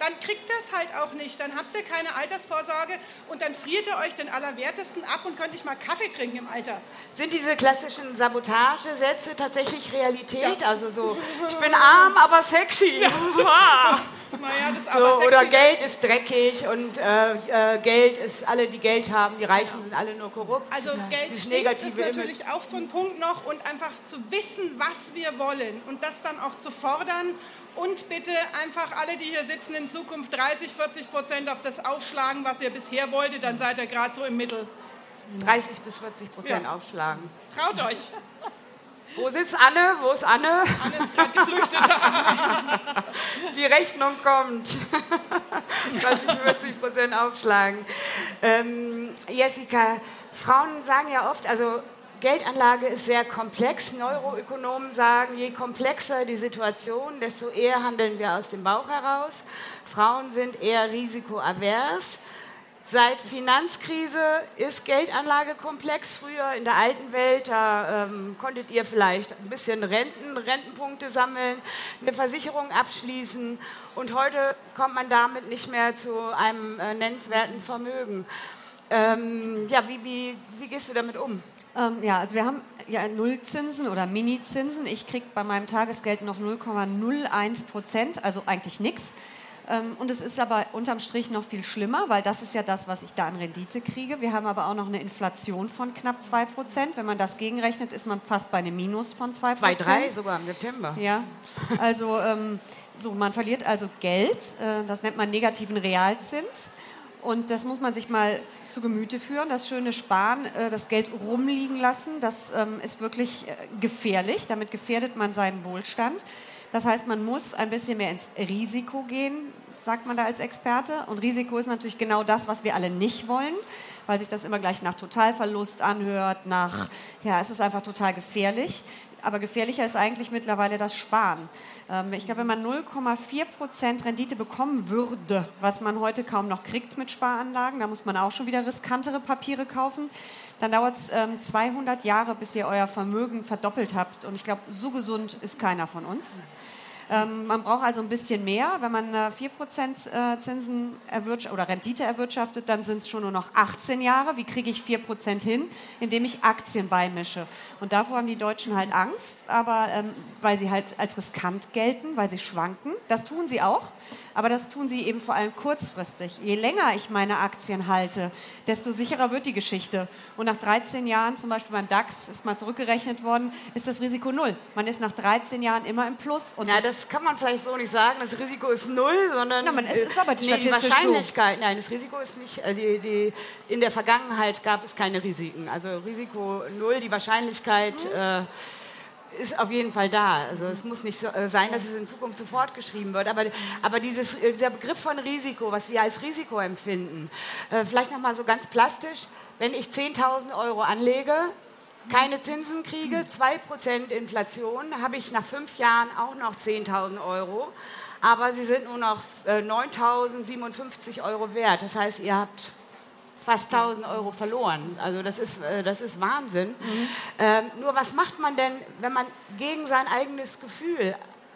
dann kriegt es halt auch nicht. Dann habt ihr keine Altersvorsorge und dann friert ihr euch den Allerwertesten ab und könnt nicht mal Kaffee trinken im Alter. Sind diese klassischen Sabotagesätze tatsächlich Realität? Also so, ich bin arm, aber sexy. Wow. Naja, das ist So, aber sexy. oder Geld ist dreckig und äh, äh, Geld ist, alle, die Geld haben, die Reichen sind alle nur korrupt. Also Geld ist negative Image. natürlich auch so ein Punkt noch und einfach zu wissen, was wir wollen und das dann auch zu fordern und bitte einfach alle, die hier sitzen, in Zukunft 30, 40 Prozent auf das aufschlagen, was ihr bisher wolltet, dann seid ihr gerade so im Mittel. 30 bis 40 Prozent Ja. aufschlagen. Traut euch. Wo sitzt Anne? Wo ist Anne? Anne ist gerade geflüchtet. Die Rechnung kommt. 30, 40 Prozent aufschlagen. Ähm, Jessica, Frauen sagen ja oft, also Geldanlage ist sehr komplex. Neuroökonomen sagen, je komplexer die Situation, desto eher handeln wir aus dem Bauch heraus. Frauen sind eher risikoavers. Seit Finanzkrise ist Geldanlage komplex. Früher in der alten Welt, da ähm, konntet ihr vielleicht ein bisschen Renten, Rentenpunkte sammeln, eine Versicherung abschließen und heute kommt man damit nicht mehr zu einem äh, nennenswerten Vermögen. Ähm, ja, wie, wie, wie gehst du damit um? Ähm, ja, also wir haben ja Nullzinsen oder Minizinsen. Ich kriege bei meinem Tagesgeld noch 0,01 Prozent, also eigentlich nichts. Ähm, und es ist aber unterm Strich noch viel schlimmer, weil das ist ja das, was ich da an Rendite kriege. Wir haben aber auch noch eine Inflation von knapp 2 Prozent. Wenn man das gegenrechnet, ist man fast bei einem Minus von 2 Zwei, Prozent. drei sogar im September. Ja, also ähm, so, man verliert also Geld, äh, das nennt man negativen Realzins. Und das muss man sich mal zu Gemüte führen. Das schöne Sparen, äh, das Geld rumliegen lassen, das ähm, ist wirklich äh, gefährlich. Damit gefährdet man seinen Wohlstand. Das heißt, man muss ein bisschen mehr ins Risiko gehen, sagt man da als Experte. Und Risiko ist natürlich genau das, was wir alle nicht wollen, weil sich das immer gleich nach Totalverlust anhört, nach, ja, es ist einfach total gefährlich. Aber gefährlicher ist eigentlich mittlerweile das Sparen. Ähm, ich glaube, wenn man 0,4 Prozent Rendite bekommen würde, was man heute kaum noch kriegt mit Sparanlagen, da muss man auch schon wieder riskantere Papiere kaufen, dann dauert es ähm, 200 Jahre, bis ihr euer Vermögen verdoppelt habt. Und ich glaube, so gesund ist keiner von uns. Ähm, man braucht also ein bisschen mehr. Wenn man äh, 4% äh, Zinsen oder Rendite erwirtschaftet, dann sind es schon nur noch 18 Jahre. Wie kriege ich 4% hin? Indem ich Aktien beimische. Und davor haben die Deutschen halt Angst, aber ähm, weil sie halt als riskant gelten, weil sie schwanken. Das tun sie auch. Aber das tun sie eben vor allem kurzfristig. Je länger ich meine Aktien halte, desto sicherer wird die Geschichte. Und nach 13 Jahren, zum Beispiel beim DAX, ist mal zurückgerechnet worden, ist das Risiko null. Man ist nach 13 Jahren immer im Plus. Und ja, das, das, kann man vielleicht so nicht sagen. Das Risiko ist null, sondern na, man, es ist aber die, nee, die Wahrscheinlichkeit. So. Nein, das Risiko ist nicht. Äh, die, die, in der Vergangenheit gab es keine Risiken. Also Risiko null, die Wahrscheinlichkeit. Mhm. Äh, ist auf jeden Fall da. Also es muss nicht so, äh, sein, dass es in Zukunft sofort geschrieben wird. Aber, aber dieses, äh, dieser Begriff von Risiko, was wir als Risiko empfinden, äh, vielleicht nochmal so ganz plastisch, wenn ich 10.000 Euro anlege, keine Zinsen kriege, 2% Inflation, habe ich nach fünf Jahren auch noch 10.000 Euro. Aber sie sind nur noch äh, 9.057 Euro wert. Das heißt, ihr habt fast 1000 Euro verloren. Also das ist, äh, das ist Wahnsinn. Mhm. Ähm, nur was macht man denn, wenn man gegen sein eigenes Gefühl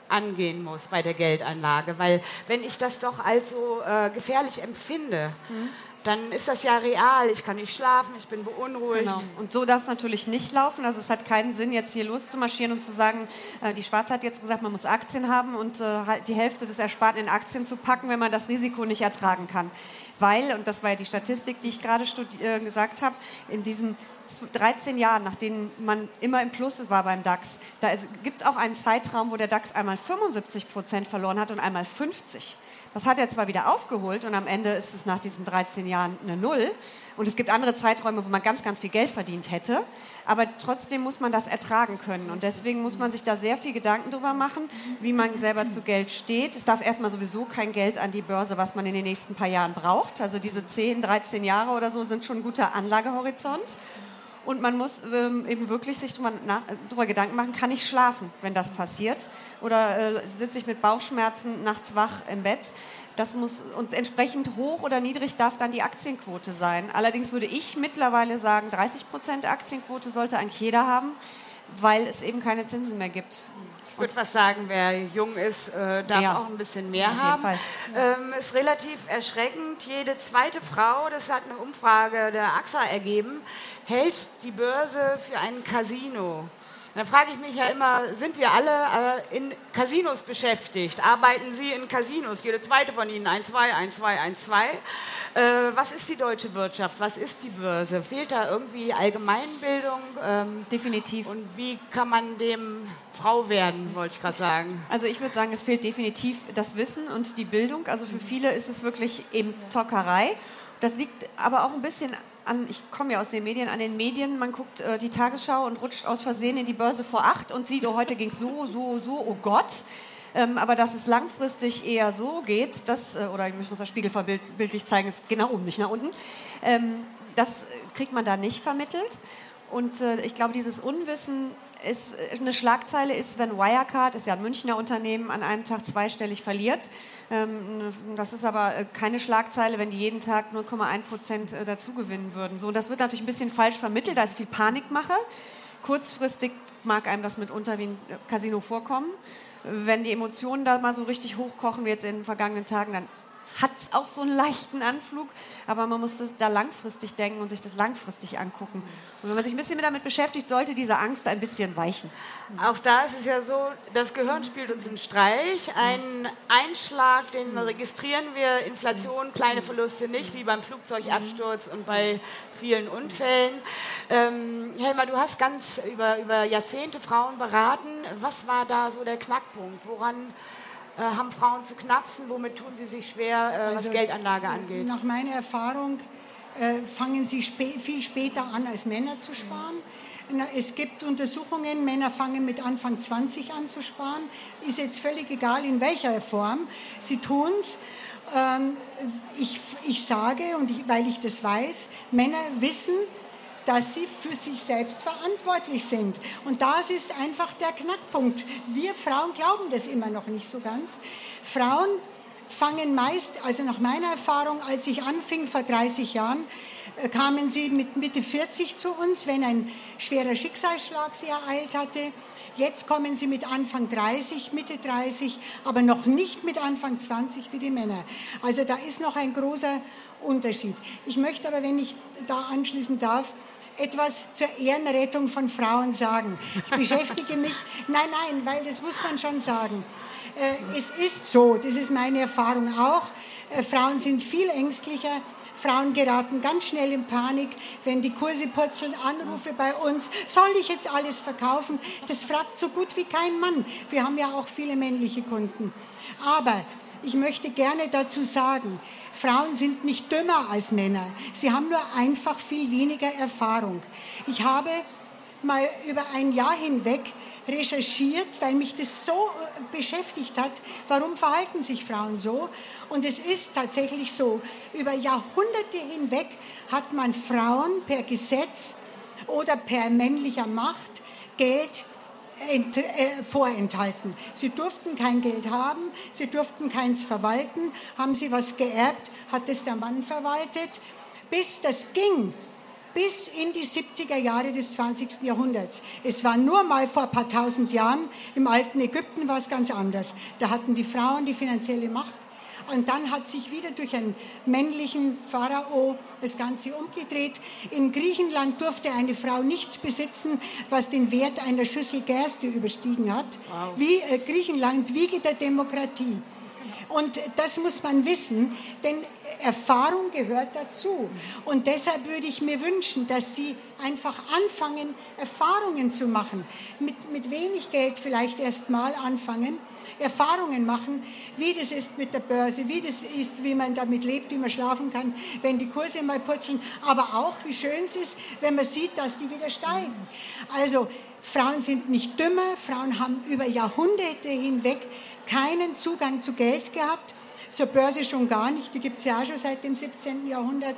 angehen muss bei der Geldanlage? Weil wenn ich das doch als so äh, gefährlich empfinde, mhm dann ist das ja real. Ich kann nicht schlafen, ich bin beunruhigt. Genau. Und so darf es natürlich nicht laufen. Also es hat keinen Sinn, jetzt hier loszumarschieren und zu sagen, äh, die Schwarze hat jetzt gesagt, man muss Aktien haben und äh, halt die Hälfte des Ersparten in Aktien zu packen, wenn man das Risiko nicht ertragen kann. Weil, und das war ja die Statistik, die ich gerade äh, gesagt habe, in diesen 13 Jahren, nach denen man immer im Plus war beim DAX, da gibt es auch einen Zeitraum, wo der DAX einmal 75 Prozent verloren hat und einmal 50. Das hat er zwar wieder aufgeholt und am Ende ist es nach diesen 13 Jahren eine Null. Und es gibt andere Zeiträume, wo man ganz, ganz viel Geld verdient hätte. Aber trotzdem muss man das ertragen können. Und deswegen muss man sich da sehr viel Gedanken darüber machen, wie man selber zu Geld steht. Es darf erstmal sowieso kein Geld an die Börse, was man in den nächsten paar Jahren braucht. Also diese 10, 13 Jahre oder so sind schon ein guter Anlagehorizont. Und man muss ähm, eben wirklich sich darüber, darüber, Gedanken machen, kann ich schlafen, wenn das passiert? Oder äh, sitze ich mit Bauchschmerzen nachts wach im Bett? Das muss, und entsprechend hoch oder niedrig darf dann die Aktienquote sein. Allerdings würde ich mittlerweile sagen, 30 Prozent Aktienquote sollte eigentlich jeder haben, weil es eben keine Zinsen mehr gibt. Ich würde was sagen, wer jung ist, äh, darf ja. auch ein bisschen mehr Auf haben. Ähm, ist relativ erschreckend. Jede zweite Frau, das hat eine Umfrage der AXA ergeben, hält die Börse für ein Casino. Da frage ich mich ja immer, sind wir alle äh, in Casinos beschäftigt? Arbeiten Sie in Casinos? Jede zweite von Ihnen, ein, zwei, ein, zwei, ein, zwei. Äh, was ist die deutsche Wirtschaft? Was ist die Börse? Fehlt da irgendwie Allgemeinbildung? Ähm, definitiv. Und wie kann man dem Frau werden, wollte ich gerade sagen? Also ich würde sagen, es fehlt definitiv das Wissen und die Bildung. Also für viele ist es wirklich eben Zockerei. Das liegt aber auch ein bisschen an, ich komme ja aus den Medien, an den Medien, man guckt äh, die Tagesschau und rutscht aus Versehen in die Börse vor acht und sieht, oh, heute ging es so, so, so, oh Gott. Ähm, aber dass es langfristig eher so geht, das, äh, oder ich muss das Spiegelverbildlich bildlich zeigen, ist genau oben, nicht nach unten, ähm, das kriegt man da nicht vermittelt. Und äh, ich glaube, dieses Unwissen ist äh, eine Schlagzeile ist, wenn Wirecard, ist ja ein Münchner Unternehmen, an einem Tag zweistellig verliert. Ähm, das ist aber äh, keine Schlagzeile, wenn die jeden Tag 0,1 Prozent äh, dazugewinnen würden. So, das wird natürlich ein bisschen falsch vermittelt, da ist viel Panikmache. Kurzfristig mag einem das mitunter wie ein Casino vorkommen. Wenn die Emotionen da mal so richtig hochkochen, wie jetzt in den vergangenen Tagen, dann hat es auch so einen leichten Anflug, aber man muss da langfristig denken und sich das langfristig angucken. Und wenn man sich ein bisschen damit beschäftigt, sollte diese Angst ein bisschen weichen. Auch da ist es ja so, das Gehirn spielt uns einen Streich. Ein Einschlag, den registrieren wir, Inflation, kleine Verluste nicht, wie beim Flugzeugabsturz und bei vielen Unfällen. Ähm, Helma, du hast ganz über, über Jahrzehnte Frauen beraten. Was war da so der Knackpunkt? Woran äh, haben Frauen zu knapsen? Womit tun sie sich schwer, äh, also, was Geldanlage angeht? Nach meiner Erfahrung äh, fangen sie spä viel später an, als Männer zu sparen. Es gibt Untersuchungen, Männer fangen mit Anfang 20 an zu sparen. Ist jetzt völlig egal, in welcher Form. Sie tun es. Ähm, ich, ich sage, und ich, weil ich das weiß, Männer wissen, dass sie für sich selbst verantwortlich sind. Und das ist einfach der Knackpunkt. Wir Frauen glauben das immer noch nicht so ganz. Frauen fangen meist, also nach meiner Erfahrung, als ich anfing vor 30 Jahren, äh, kamen sie mit Mitte 40 zu uns, wenn ein schwerer Schicksalsschlag sie ereilt hatte Jetzt kommen sie mit Anfang 30, Mitte 30, aber noch nicht mit Anfang 20 wie die Männer. Also da ist noch ein großer Unterschied. Ich möchte aber, wenn ich da anschließen darf, etwas zur Ehrenrettung von Frauen sagen. Ich beschäftige mich, nein, nein, weil das muss man schon sagen. Äh, es ist so, das ist meine Erfahrung auch, äh, Frauen sind viel ängstlicher, Frauen geraten ganz schnell in Panik, wenn die Kurse purzeln, Anrufe bei uns, soll ich jetzt alles verkaufen? Das fragt so gut wie kein Mann. Wir haben ja auch viele männliche Kunden. Aber ich möchte gerne dazu sagen, Frauen sind nicht dümmer als Männer. Sie haben nur einfach viel weniger Erfahrung. Ich habe mal über ein Jahr hinweg recherchiert, weil mich das so äh, beschäftigt hat, warum verhalten sich Frauen so. Und es ist tatsächlich so, über Jahrhunderte hinweg hat man Frauen per Gesetz oder per männlicher Macht Geld ent, äh, vorenthalten. Sie durften kein Geld haben, sie durften keins verwalten. Haben sie was geerbt, hat es der Mann verwaltet. Bis das ging, bis in die 70er Jahre des 20. Jahrhunderts. Es war nur mal vor ein paar tausend Jahren, im alten Ägypten war es ganz anders. Da hatten die Frauen die finanzielle Macht und dann hat sich wieder durch einen männlichen Pharao das Ganze umgedreht. In Griechenland durfte eine Frau nichts besitzen, was den Wert einer Schüssel Gerste überstiegen hat. Wow. Wie äh, Griechenland, Wiege der Demokratie. Und das muss man wissen, denn Erfahrung gehört dazu. Und deshalb würde ich mir wünschen, dass Sie einfach anfangen, Erfahrungen zu machen. Mit, mit wenig Geld vielleicht erst mal anfangen Erfahrungen machen, wie das ist mit der Börse, wie das ist, wie man damit lebt, wie man schlafen kann, wenn die Kurse mal purzeln, aber auch, wie schön es ist, wenn man sieht, dass die wieder steigen. Also Frauen sind nicht dümmer, Frauen haben über Jahrhunderte hinweg keinen Zugang zu Geld gehabt, zur Börse schon gar nicht, die gibt es ja auch schon seit dem 17. Jahrhundert.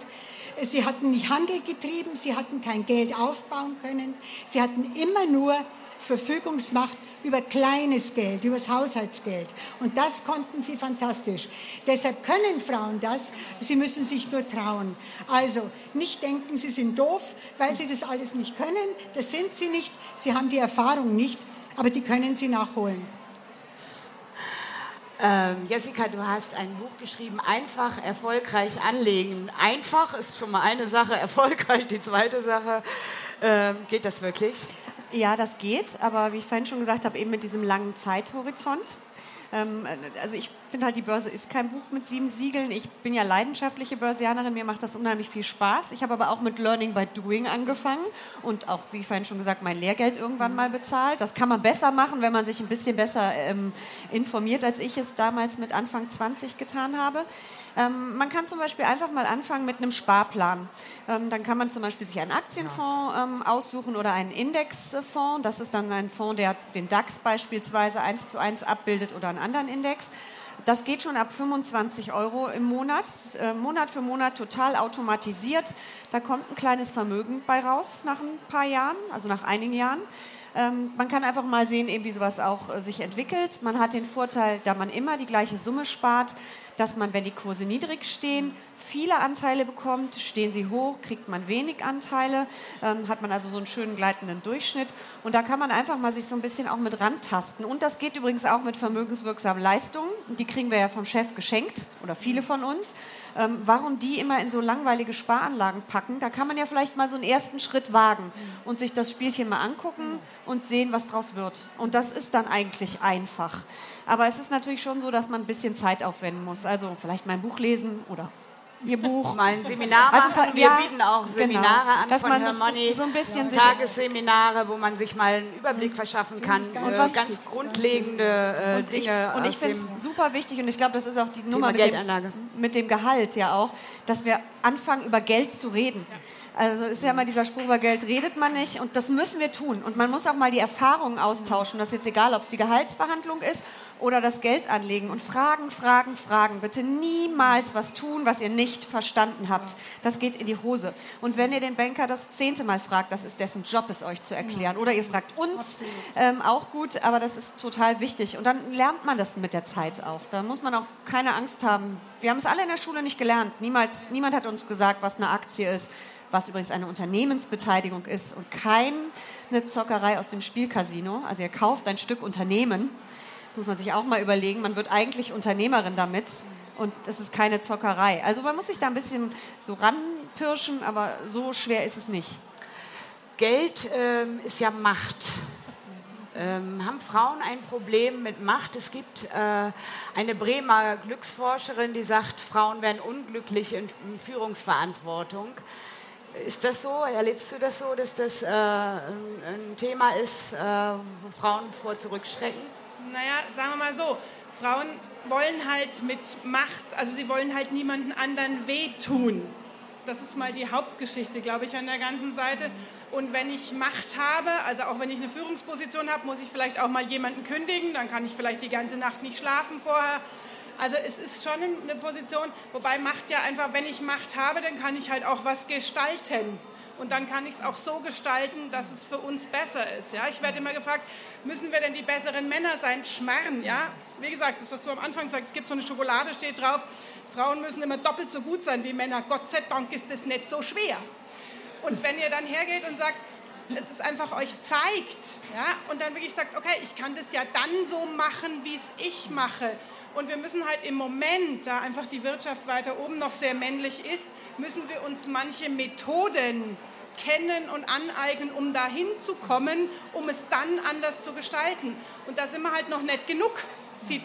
Sie hatten nicht Handel getrieben, sie hatten kein Geld aufbauen können, sie hatten immer nur Verfügungsmacht über kleines Geld, über das Haushaltsgeld. Und das konnten sie fantastisch. Deshalb können Frauen das, sie müssen sich nur trauen. Also nicht denken, sie sind doof, weil sie das alles nicht können. Das sind sie nicht. Sie haben die Erfahrung nicht, aber die können sie nachholen. Ähm, Jessica, du hast ein Buch geschrieben, einfach erfolgreich anlegen. Einfach ist schon mal eine Sache, erfolgreich die zweite Sache. Ähm, geht das wirklich? Ja, das geht, aber wie ich vorhin schon gesagt habe, eben mit diesem langen Zeithorizont. Ähm, also ich finde halt, die Börse ist kein Buch mit sieben Siegeln. Ich bin ja leidenschaftliche Börsianerin, mir macht das unheimlich viel Spaß. Ich habe aber auch mit Learning by Doing angefangen und auch, wie vorhin schon gesagt, mein Lehrgeld irgendwann mal bezahlt. Das kann man besser machen, wenn man sich ein bisschen besser ähm, informiert, als ich es damals mit Anfang 20 getan habe. Ähm, man kann zum Beispiel einfach mal anfangen mit einem Sparplan. Ähm, dann kann man zum Beispiel sich einen Aktienfonds ähm, aussuchen oder einen Indexfonds. Das ist dann ein Fonds, der den DAX beispielsweise eins zu eins abbildet oder einen anderen Index. Das geht schon ab 25 Euro im Monat, äh, Monat für Monat total automatisiert. Da kommt ein kleines Vermögen bei raus nach ein paar Jahren, also nach einigen Jahren. Ähm, man kann einfach mal sehen, wie sowas auch äh, sich entwickelt. Man hat den Vorteil, da man immer die gleiche Summe spart, dass man, wenn die Kurse niedrig stehen, viele Anteile bekommt. Stehen sie hoch, kriegt man wenig Anteile, ähm, hat man also so einen schönen gleitenden Durchschnitt. Und da kann man einfach mal sich so ein bisschen auch mit rantasten. Und das geht übrigens auch mit vermögenswirksamen Leistungen. Die kriegen wir ja vom Chef geschenkt oder viele von uns. Ähm, warum die immer in so langweilige Sparanlagen packen? Da kann man ja vielleicht mal so einen ersten Schritt wagen und sich das Spielchen mal angucken und sehen, was draus wird. Und das ist dann eigentlich einfach. Aber es ist natürlich schon so, dass man ein bisschen Zeit aufwenden muss. Also vielleicht mal ein Buch lesen oder Ihr Buch. Mal ein Seminar also, machen. Wir ja, bieten auch genau. Seminare genau. an Dass von man Hermoney. So ein bisschen Tagesseminare, wo man sich mal einen Überblick verschaffen kann. Und äh, ganz grundlegende äh, und Dinge. Ich, und ich finde es super wichtig und ich glaube, das ist auch die Nummer mit dem, mit dem, Gehalt ja auch, dass wir anfangen, über Geld zu reden. Also ist ja immer dieser Spruch, über Geld redet man nicht und das müssen wir tun. Und man muss auch mal die Erfahrungen austauschen. Das ist jetzt egal, ob es die Gehaltsverhandlung ist oder das Geld anlegen und fragen, fragen, fragen. Bitte niemals was tun, was ihr nicht verstanden habt. Das geht in die Hose. Und wenn ihr den Banker das zehnte Mal fragt, das ist dessen Job, es euch zu erklären. Oder ihr fragt uns, ähm, auch gut, aber das ist total wichtig. Und dann lernt man das mit der Zeit auch. Da muss man auch keine Angst haben. Wir haben es alle in der Schule nicht gelernt. Niemals, niemand hat uns gesagt, was eine Aktie ist was übrigens eine Unternehmensbeteiligung ist und kein eine Zockerei aus dem Spielcasino. Also ihr kauft ein Stück Unternehmen. Das muss man sich auch mal überlegen. Man wird eigentlich Unternehmerin damit und es ist keine Zockerei. Also man muss sich da ein bisschen so ranpirschen, aber so schwer ist es nicht. Geld ähm, ist ja Macht. Ähm, haben Frauen ein Problem mit Macht? Es gibt äh, eine Bremer Glücksforscherin, die sagt, Frauen werden unglücklich in, in, Führungsverantwortung. Ist das so? Erlebst du das so, dass das äh, ein, ein, Thema ist, äh, wo Frauen vor zurückschrecken? Naja, sagen wir mal so, Frauen wollen halt mit Macht, also sie wollen halt niemanden anderen wehtun. Das ist mal die Hauptgeschichte, glaube ich, an der ganzen Seite. Und wenn ich Macht habe, also auch wenn ich eine Führungsposition habe, muss ich vielleicht auch mal jemanden kündigen. Dann kann ich vielleicht die ganze Nacht nicht schlafen vorher. Also es ist schon eine Position, wobei Macht ja einfach, wenn ich Macht habe, dann kann ich halt auch was gestalten. Und dann kann ich es auch so gestalten, dass es für uns besser ist. Ja? Ich werde immer gefragt, müssen wir denn die besseren Männer sein? Schmarren, ja? Wie gesagt, das, was du am Anfang sagst, es gibt so eine Schokolade, steht drauf, Frauen müssen immer doppelt so gut sein wie Männer. Gott sei Dank ist das nicht so schwer. Und wenn ihr dann hergeht und sagt, es ist einfach euch zeigt, ja, und dann wirklich sagt, okay, ich kann das ja dann so machen, wie es ich mache. Und wir müssen halt im Moment, da einfach die Wirtschaft weiter oben noch sehr männlich ist, müssen wir uns manche Methoden kennen und aneignen, um dahin zu kommen, um es dann anders zu gestalten. Und da sind wir halt noch nicht genug.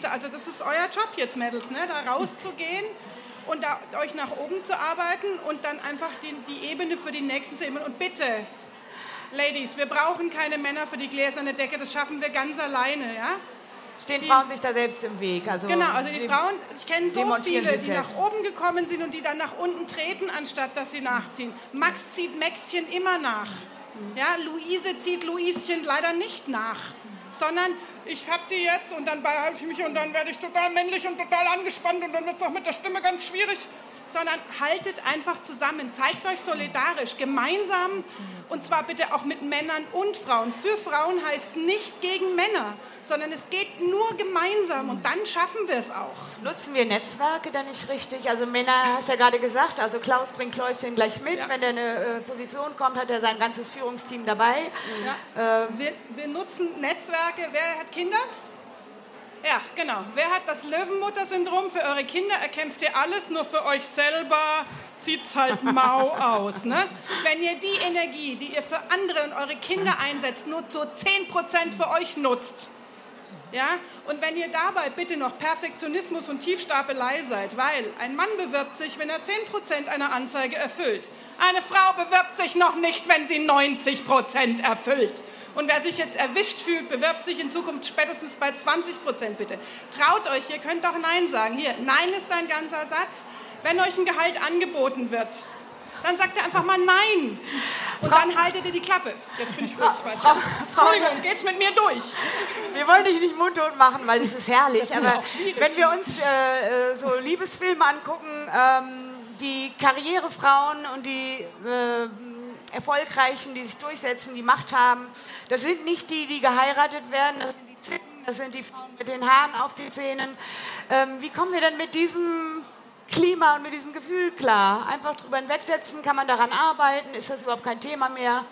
Also das ist euer Job jetzt, Mädels, ne? da rauszugehen und da, euch nach oben zu arbeiten und dann einfach die, die Ebene für die Nächsten zu ebnen. Und bitte, Ladies, wir brauchen keine Männer für die gläserne Decke, das schaffen wir ganz alleine. Ja? Stehen Frauen sich da selbst im Weg? Also genau, also die, die Frauen, ich kenne so viele, die nach oben gekommen sind und die dann nach unten treten, anstatt dass sie nachziehen. Max zieht Maxchen immer nach. Ja, Luise zieht Luischen leider nicht nach, sondern ich hab die jetzt und dann habe ich mich und dann werde ich total männlich und total angespannt und dann wird es auch mit der Stimme ganz schwierig sondern haltet einfach zusammen, zeigt euch solidarisch, gemeinsam und zwar bitte auch mit Männern und Frauen. Für Frauen heißt nicht gegen Männer, sondern es geht nur gemeinsam und dann schaffen wir es auch. Nutzen wir Netzwerke dann nicht richtig? Also Männer, hast du ja gerade gesagt, also Klaus bringt Kläuschen gleich mit. Ja. Wenn er eine äh, Position kommt, hat er sein ganzes Führungsteam dabei. Ja. Ähm. Wir, wir nutzen Netzwerke. Wer hat Kinder? Ja, genau. Wer hat das Löwenmutter-Syndrom? Für eure Kinder erkämpft ihr alles, nur für euch selber sieht es halt mau aus. Ne? Wenn ihr die Energie, die ihr für andere und eure Kinder einsetzt, nur zu 10% für euch nutzt, ja? Und wenn ihr dabei bitte noch Perfektionismus und Tiefstapelei seid, weil ein Mann bewirbt sich, wenn er 10% einer Anzeige erfüllt. Eine Frau bewirbt sich noch nicht, wenn sie 90% erfüllt. Und wer sich jetzt erwischt fühlt, bewirbt sich in Zukunft spätestens bei 20 Prozent bitte. Traut euch, ihr könnt doch Nein sagen. Hier, Nein ist ein ganzer Satz. Wenn euch ein Gehalt angeboten wird, dann sagt ihr einfach mal Nein. Und Frau, dann haltet ihr die Klappe. Jetzt bin ich wirklich Frau, Frau, Entschuldigung, geht's mit mir durch? Wir wollen dich nicht mundtot machen, weil es ist herrlich. Das ist aber wenn wir uns äh, äh, so Liebesfilme angucken, ähm, die Karrierefrauen und die äh, Erfolgreichen, die sich durchsetzen, die Macht haben, das sind nicht die, die geheiratet werden, das sind die Zicken, das sind die Frauen mit den Haaren auf den Zähnen. Ähm, wie kommen wir denn mit diesem Klima und mit diesem Gefühl klar? Einfach drüber hinwegsetzen, kann man daran arbeiten, ist das überhaupt kein Thema mehr?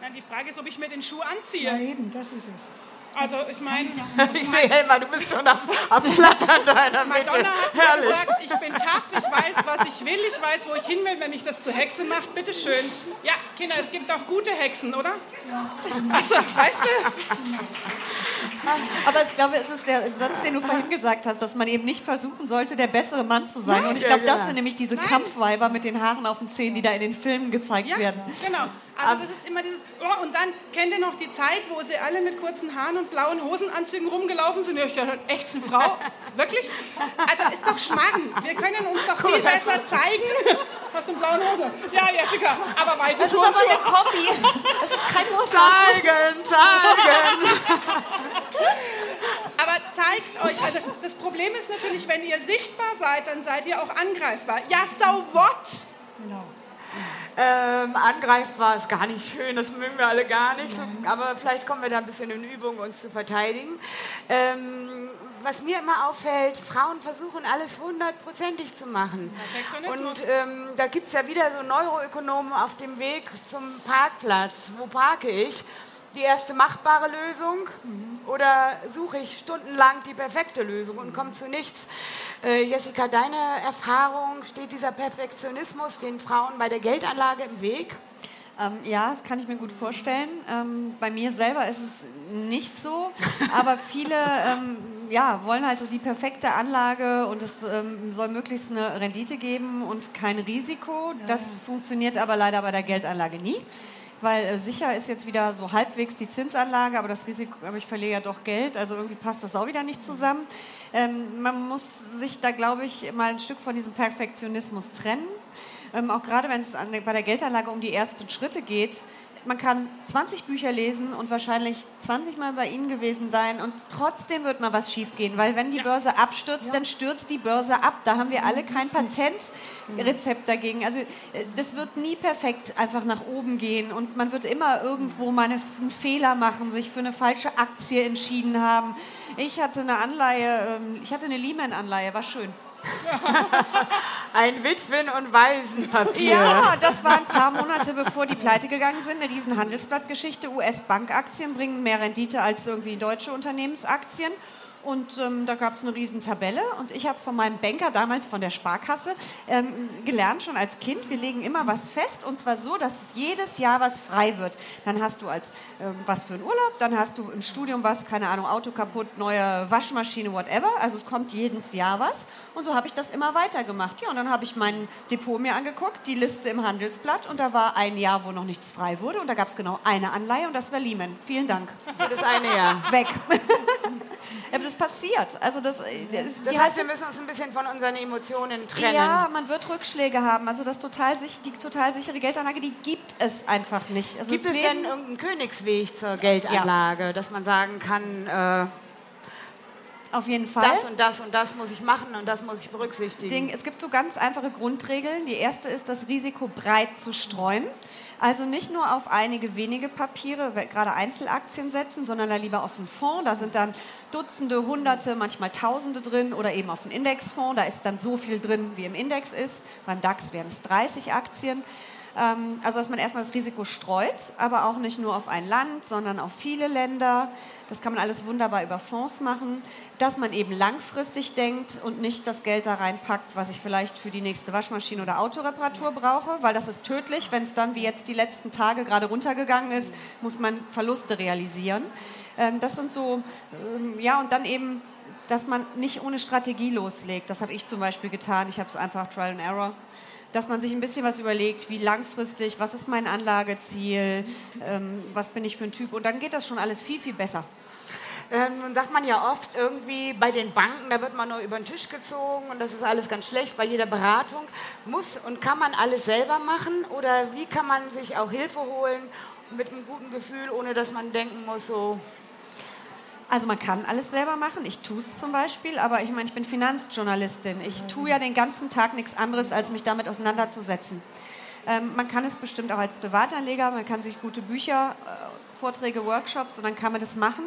Na, die Frage ist, ob ich mir den Schuh anziehe. Ja, eben, das ist es. Also ich meine... Ich sehe, Helma, du bist schon am, am Flattern deiner Mitte. Madonna hat mir gesagt, ich bin tough, ich weiß, was ich will, ich weiß, wo ich hin will, wenn mich das zur Hexe macht. Bitte schön. Ja, Kinder, es gibt auch gute Hexen, oder? Ja. Achso, weißt du? Aber ich glaube, es ist der Satz, den du vorhin gesagt hast, dass man eben nicht versuchen sollte, der bessere Mann zu sein. Nein, Und ich glaube, das sind nämlich diese Nein. Kampfweiber mit den Haaren auf den Zähnen, die da in den Filmen gezeigt ja, werden. Genau. Also das ist immer dieses, oh, und dann kennt ihr noch die Zeit, wo sie alle mit kurzen Haaren und blauen Hosenanzügen rumgelaufen sind. Ich dachte, echt eine Frau? Wirklich? Also ist doch Schmarrn. Wir können uns doch viel besser zeigen. Hast du einen blauen Hosen? Ja, Jessica, aber weiße Das ist aber eine Kombi. Das ist kein Hosen. Zeigen, zeigen. aber zeigt euch, also das Problem ist natürlich, wenn ihr sichtbar seid, dann seid ihr auch angreifbar. Ja, so what? Genau. Ähm, angreifbar ist gar nicht schön, das mögen wir alle gar nicht, so, aber vielleicht kommen wir da ein bisschen in Übung, uns zu verteidigen. Ähm, was mir immer auffällt, Frauen versuchen alles hundertprozentig zu machen. Und ähm, da gibt es ja wieder so Neuroökonomen auf dem Weg zum Parkplatz. Wo parke ich? Die erste machbare Lösung oder suche ich stundenlang die perfekte Lösung und komme zu nichts? Äh, Jessica, deine Erfahrung, steht dieser Perfektionismus den Frauen bei der Geldanlage im Weg? Ähm, ja, das kann ich mir gut vorstellen. Ähm, bei mir selber ist es nicht so, aber viele ähm, ja, wollen halt so die perfekte Anlage und es ähm, soll möglichst eine Rendite geben und kein Risiko. Das funktioniert aber leider bei der Geldanlage nie. Weil äh, sicher ist jetzt wieder so halbwegs die Zinsanlage, aber das Risiko, aber ich verliere ja doch Geld, also irgendwie passt das auch wieder nicht zusammen. Ähm, man muss sich da, glaube ich, mal ein Stück von diesem Perfektionismus trennen. Ähm, auch gerade wenn es bei der Geldanlage um die ersten Schritte geht. Man kann 20 Bücher lesen und wahrscheinlich 20 Mal bei Ihnen gewesen sein und trotzdem wird mal was schiefgehen, weil wenn die ja. Börse abstürzt, ja. dann stürzt die Börse ab. Da haben wir alle kein Patentrezept dagegen. Also äh, das wird nie perfekt einfach nach oben gehen und man wird immer irgendwo mal einen Fehler machen, sich für eine falsche Aktie entschieden haben. Ich hatte eine Anleihe, ähm, ich hatte eine Lehman-Anleihe, war schön. Ein Witwen- und Waisenpapier. Ja, das war ein paar Monate bevor die pleite gegangen sind. Eine riesen Handelsblattgeschichte. US-Bankaktien bringen mehr Rendite als irgendwie deutsche Unternehmensaktien. Und ähm, da gab es eine riesen Tabelle und ich habe von meinem Banker damals von der Sparkasse ähm, gelernt, schon als Kind, wir legen immer was fest und zwar so, dass jedes Jahr was frei wird. Dann hast du als ähm, was für einen Urlaub, dann hast du im Studium was, keine Ahnung, Auto kaputt, neue Waschmaschine, whatever. Also es kommt jedes Jahr was und so habe ich das immer weitergemacht. Ja, und dann habe ich mein Depot mir angeguckt, die Liste im Handelsblatt und da war ein Jahr, wo noch nichts frei wurde und da gab es genau eine Anleihe und das war Lehman. Vielen Dank. Für das eine Jahr. Weg. Das passiert. Also das, äh, das, das heißt, wir müssen uns ein bisschen von unseren Emotionen trennen. Ja, man wird Rückschläge haben. Also das total, die total sichere Geldanlage, die gibt es einfach nicht. Also gibt es denn irgendeinen Königsweg zur Geldanlage, ja. dass man sagen kann, äh, auf jeden Fall. Das und das und das muss ich machen und das muss ich berücksichtigen. Es gibt so ganz einfache Grundregeln. Die erste ist, das Risiko breit zu streuen. Also nicht nur auf einige wenige Papiere, gerade Einzelaktien setzen, sondern da lieber auf einen Fonds. Da sind dann Dutzende, Hunderte, manchmal Tausende drin oder eben auf einen Indexfonds. Da ist dann so viel drin, wie im Index ist. Beim DAX wären es 30 Aktien. Ähm, also dass man erstmal das Risiko streut, aber auch nicht nur auf ein Land, sondern auf viele Länder. Das kann man alles wunderbar über Fonds machen. Dass man eben langfristig denkt und nicht das Geld da reinpackt, was ich vielleicht für die nächste Waschmaschine oder Autoreparatur brauche, weil das ist tödlich. Wenn es dann wie jetzt die letzten Tage gerade runtergegangen ist, muss man Verluste realisieren. Ähm, das sind so, ähm, ja, und dann eben dass man nicht ohne Strategie loslegt. Das habe ich zum Beispiel getan. Ich habe es einfach Trial and Error dass man sich ein bisschen was überlegt, wie langfristig, was ist mein Anlageziel, ähm, was bin ich für ein Typ. Und dann geht das schon alles viel, viel besser. Ähm, nun sagt man ja oft irgendwie bei den Banken, da wird man nur über den Tisch gezogen und das ist alles ganz schlecht bei jeder Beratung. Muss und kann man alles selber machen oder wie kann man sich auch Hilfe holen mit einem guten Gefühl, ohne dass man denken muss, so also man kann alles selber machen. Ich tue es zum Beispiel, aber ich meine, ich bin Finanzjournalistin. Ich tue ja den ganzen Tag nichts anderes, als mich damit auseinanderzusetzen. Ähm, man kann es bestimmt auch als Privatanleger, man kann sich gute Bücher, äh, Vorträge, Workshops und dann kann man das machen.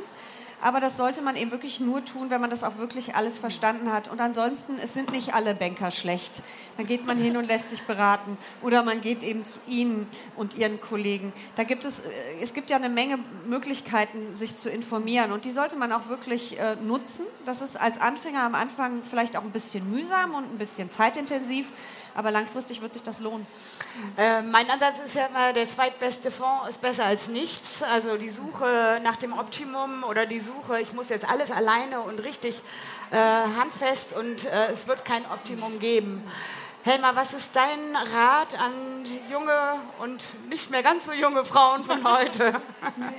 Aber das sollte man eben wirklich nur tun, wenn man das auch wirklich alles verstanden hat. Und ansonsten, es sind nicht alle Banker schlecht. Dann geht man hin und lässt sich beraten. Oder man geht eben zu Ihnen und Ihren Kollegen. Da gibt es, äh, es gibt ja eine Menge Möglichkeiten, sich zu informieren. Und die sollte man auch wirklich äh, nutzen. Das ist als Anfänger am Anfang vielleicht auch ein bisschen mühsam und ein bisschen zeitintensiv aber langfristig wird sich das lohnen. Äh, mein Ansatz ist ja immer, der zweitbeste Fonds ist besser als nichts. Also die Suche nach dem Optimum oder die Suche, ich muss jetzt alles alleine und richtig äh, handfest und äh, es wird kein Optimum geben. Helma, was ist dein Rat an junge und nicht mehr ganz so junge Frauen von heute?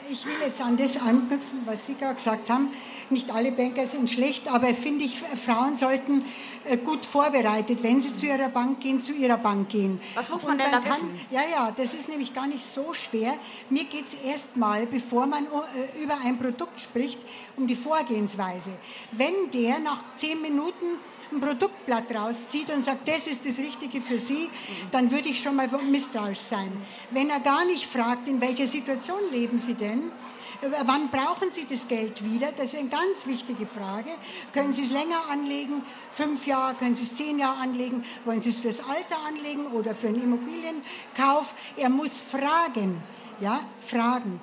Ich will jetzt an das anknüpfen, was Sie gerade gesagt haben nicht alle Banker sind schlecht, aber finde ich, Frauen sollten äh, gut vorbereitet, wenn sie zu ihrer Bank gehen, zu ihrer Bank gehen. Was muss man Und denn da kann, wissen? Ja, ja, das ist nämlich gar nicht so schwer. Mir geht es erstmal, bevor man äh, über ein Produkt spricht, um die Vorgehensweise. Wenn der nach zehn Minuten ein Produktblatt rauszieht und sagt, das ist das Richtige für Sie, dann würde ich schon mal misstrauisch sein. Wenn er gar nicht fragt, in welcher Situation leben Sie denn, Wann brauchen Sie das Geld wieder? Das ist eine ganz wichtige Frage. Können Sie es länger anlegen? Fünf Jahre? Können Sie es zehn Jahre anlegen? Wollen Sie es fürs Alter anlegen oder für einen Immobilienkauf? Er muss fragen, ja, fragen,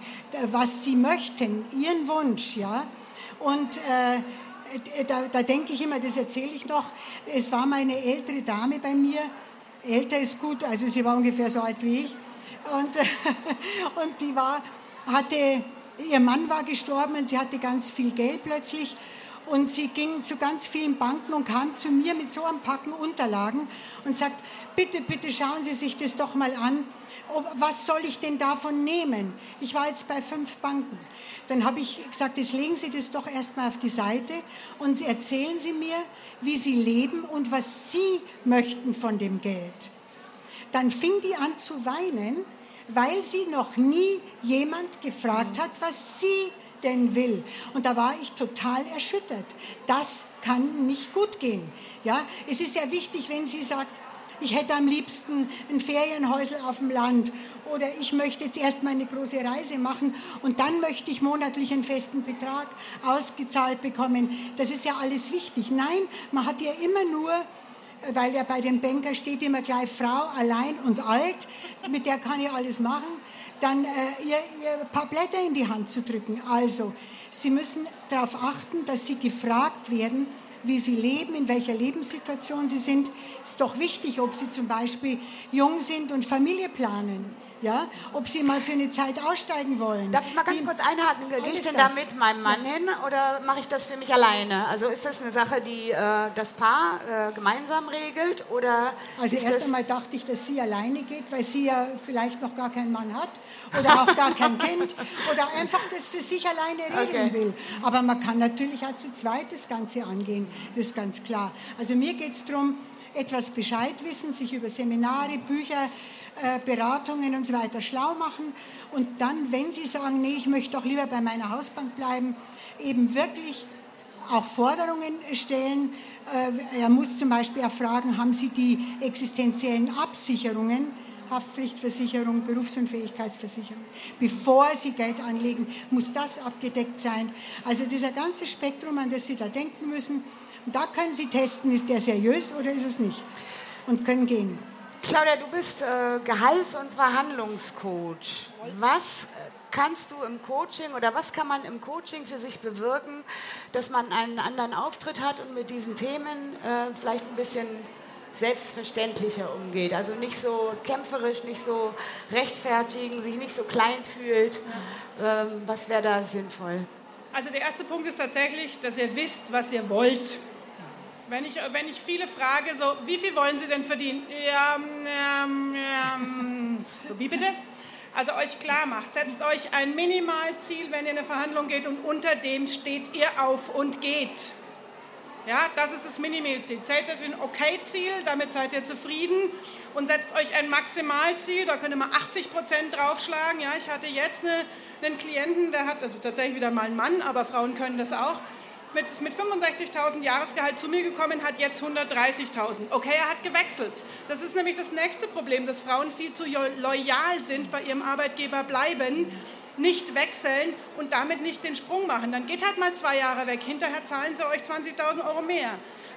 was Sie möchten, Ihren Wunsch, ja. Und äh, da, da denke ich immer, das erzähle ich noch. Es war meine ältere Dame bei mir. Älter ist gut, also sie war ungefähr so alt wie ich. Und, und die war, hatte Ihr Mann war gestorben und sie hatte ganz viel Geld plötzlich. Und sie ging zu ganz vielen Banken und kam zu mir mit so einem Packen Unterlagen und sagt, bitte, bitte schauen Sie sich das doch mal an. Was soll ich denn davon nehmen? Ich war jetzt bei fünf Banken. Dann habe ich gesagt, jetzt legen Sie das doch erstmal auf die Seite und erzählen Sie mir, wie Sie leben und was Sie möchten von dem Geld. Dann fing die an zu weinen weil sie noch nie jemand gefragt hat, was sie denn will. Und da war ich total erschüttert. Das kann nicht gut gehen. Ja, es ist ja wichtig, wenn sie sagt, ich hätte am liebsten ein Ferienhäusel auf dem Land oder ich möchte jetzt erst mal eine große Reise machen und dann möchte ich monatlich einen festen Betrag ausgezahlt bekommen. Das ist ja alles wichtig. Nein, man hat ja immer nur weil ja bei dem Banker steht immer gleich Frau, allein und alt, mit der kann ich alles machen, dann äh, ihr, ihr ein paar Blätter in die Hand zu drücken. Also, Sie müssen darauf achten, dass Sie gefragt werden, wie Sie leben, in welcher Lebenssituation Sie sind. Es ist doch wichtig, ob Sie zum Beispiel jung sind und Familie planen ja, ob sie mal für eine Zeit aussteigen wollen. Darf ich mal ganz die, kurz einhaken? Gehe ich denn da mit meinem Mann ja. hin oder mache ich das für mich alleine? Also ist das eine Sache, die äh, das Paar äh, gemeinsam regelt? Oder also erst einmal dachte ich, dass sie alleine geht, weil sie ja vielleicht noch gar keinen Mann hat oder auch gar kein Kind oder einfach das für sich alleine regeln okay. will. Aber man kann natürlich auch zu zweit das Ganze angehen, das ist ganz klar. Also mir geht es darum, etwas Bescheid wissen, sich über Seminare, Bücher, Beratungen und so weiter schlau machen und dann, wenn Sie sagen, nee, ich möchte doch lieber bei meiner Hausbank bleiben, eben wirklich auch Forderungen stellen. Äh, er muss zum Beispiel auch fragen, haben Sie die existenziellen Absicherungen, Haftpflichtversicherung, Berufsunfähigkeitsversicherung. Bevor Sie Geld anlegen, muss das abgedeckt sein. Also dieser ganze Spektrum, an das Sie da denken müssen. Da können Sie testen, ist der seriös oder ist es nicht. Und können gehen. Claudia, du bist äh, Gehalts- und Verhandlungscoach. Was äh, kannst du im Coaching oder was kann man im Coaching für sich bewirken, dass man einen anderen Auftritt hat und mit diesen Themen äh, vielleicht ein bisschen selbstverständlicher umgeht? Also nicht so kämpferisch, nicht so rechtfertigen, sich nicht so klein fühlt. Ähm, was wäre da sinnvoll? Also der erste Punkt ist tatsächlich, dass ihr wisst, was ihr wollt. Wenn ich, wenn ich viele frage, so, wie viel wollen Sie denn verdienen? Ja, ähm, ähm, so, wie bitte? Also euch klar macht, setzt euch ein Minimalziel, wenn ihr in eine Verhandlung geht und unter dem steht ihr auf und geht. Ja, das ist das Minimalziel. Zählt euch ein Okay-Ziel, damit seid ihr zufrieden und setzt euch ein Maximalziel, da könnt ihr mal 80 Prozent draufschlagen. Ja, ich hatte jetzt eine, einen Klienten, der hat, also tatsächlich wieder mal einen Mann, aber Frauen können das auch, ist mit 65.000 Jahresgehalt zu mir gekommen, hat jetzt 130.000. Okay, er hat gewechselt. Das ist nämlich das nächste Problem, dass Frauen viel zu loyal sind, bei ihrem Arbeitgeber bleiben, nicht wechseln und damit nicht den Sprung machen. Dann geht halt mal zwei Jahre weg. Hinterher zahlen sie euch 20.000 Euro mehr.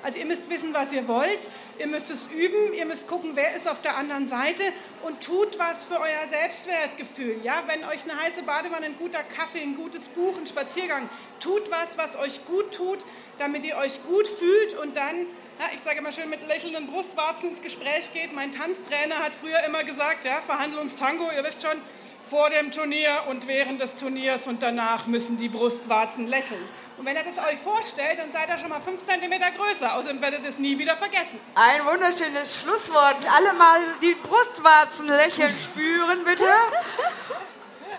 Also ihr müsst wissen, was ihr wollt, ihr müsst es üben, ihr müsst gucken, wer ist auf der anderen Seite und tut was für euer Selbstwertgefühl. Ja, wenn euch eine heiße Badewanne, ein guter Kaffee, ein gutes Buch, ein Spaziergang, tut was, was euch gut tut, damit ihr euch gut fühlt und dann ja, ich sage immer schön, mit lächelnden Brustwarzen ins Gespräch geht. Mein Tanztrainer hat früher immer gesagt, ja, Verhandlungstango, ihr wisst schon, vor dem Turnier und während des Turniers und danach müssen die Brustwarzen lächeln. Und wenn ihr das euch vorstellt, dann seid ihr schon mal 5 cm größer. Außerdem werdet ihr es nie wieder vergessen. Ein wunderschönes Schlusswort. Alle mal die Brustwarzen lächeln spüren, bitte.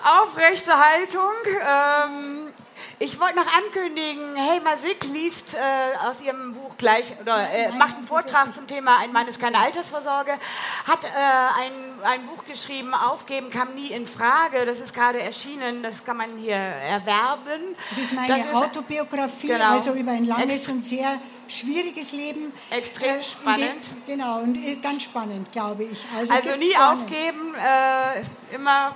Aufrechte Haltung. Ähm, ich wollte noch ankündigen, hey Masik liest äh, aus ihrem gleich oder äh, macht einen Vortrag zum Thema Ein Mann ist keine Altersvorsorge, hat äh, ein, ein Buch geschrieben, Aufgeben kam nie in Frage. Das ist gerade erschienen, das kann man hier erwerben. Das ist meine das Autobiografie, genau, also über ein langes und sehr schwieriges Leben. Extrem spannend. Dem, genau, und äh, ganz spannend, glaube ich. Also, also nie spannend. aufgeben, äh, immer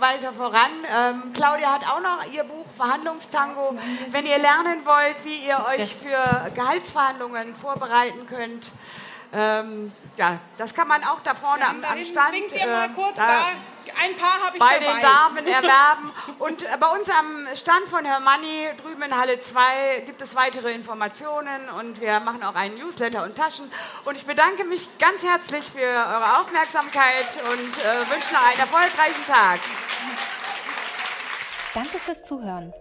weiter voran. Ähm, Claudia hat auch noch ihr Buch Verhandlungstango. Wenn ihr lernen wollt, wie ihr euch für Gehaltsverhandlungen vorbereiten könnt, ähm, ja, das kann man auch da vorne am, am Stand. Winkt ihr mal äh, kurz da, da. Ein paar habe ich bei dabei. den Damen erwerben. Und äh, bei uns am Stand von Herr Manni drüben in Halle 2 gibt es weitere Informationen und wir machen auch einen Newsletter und Taschen. Und ich bedanke mich ganz herzlich für eure Aufmerksamkeit und äh, wünsche noch einen erfolgreichen Tag. Danke fürs Zuhören.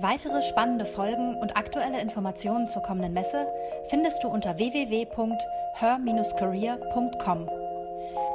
Weitere spannende Folgen und aktuelle Informationen zur kommenden Messe findest du unter www.her-career.com.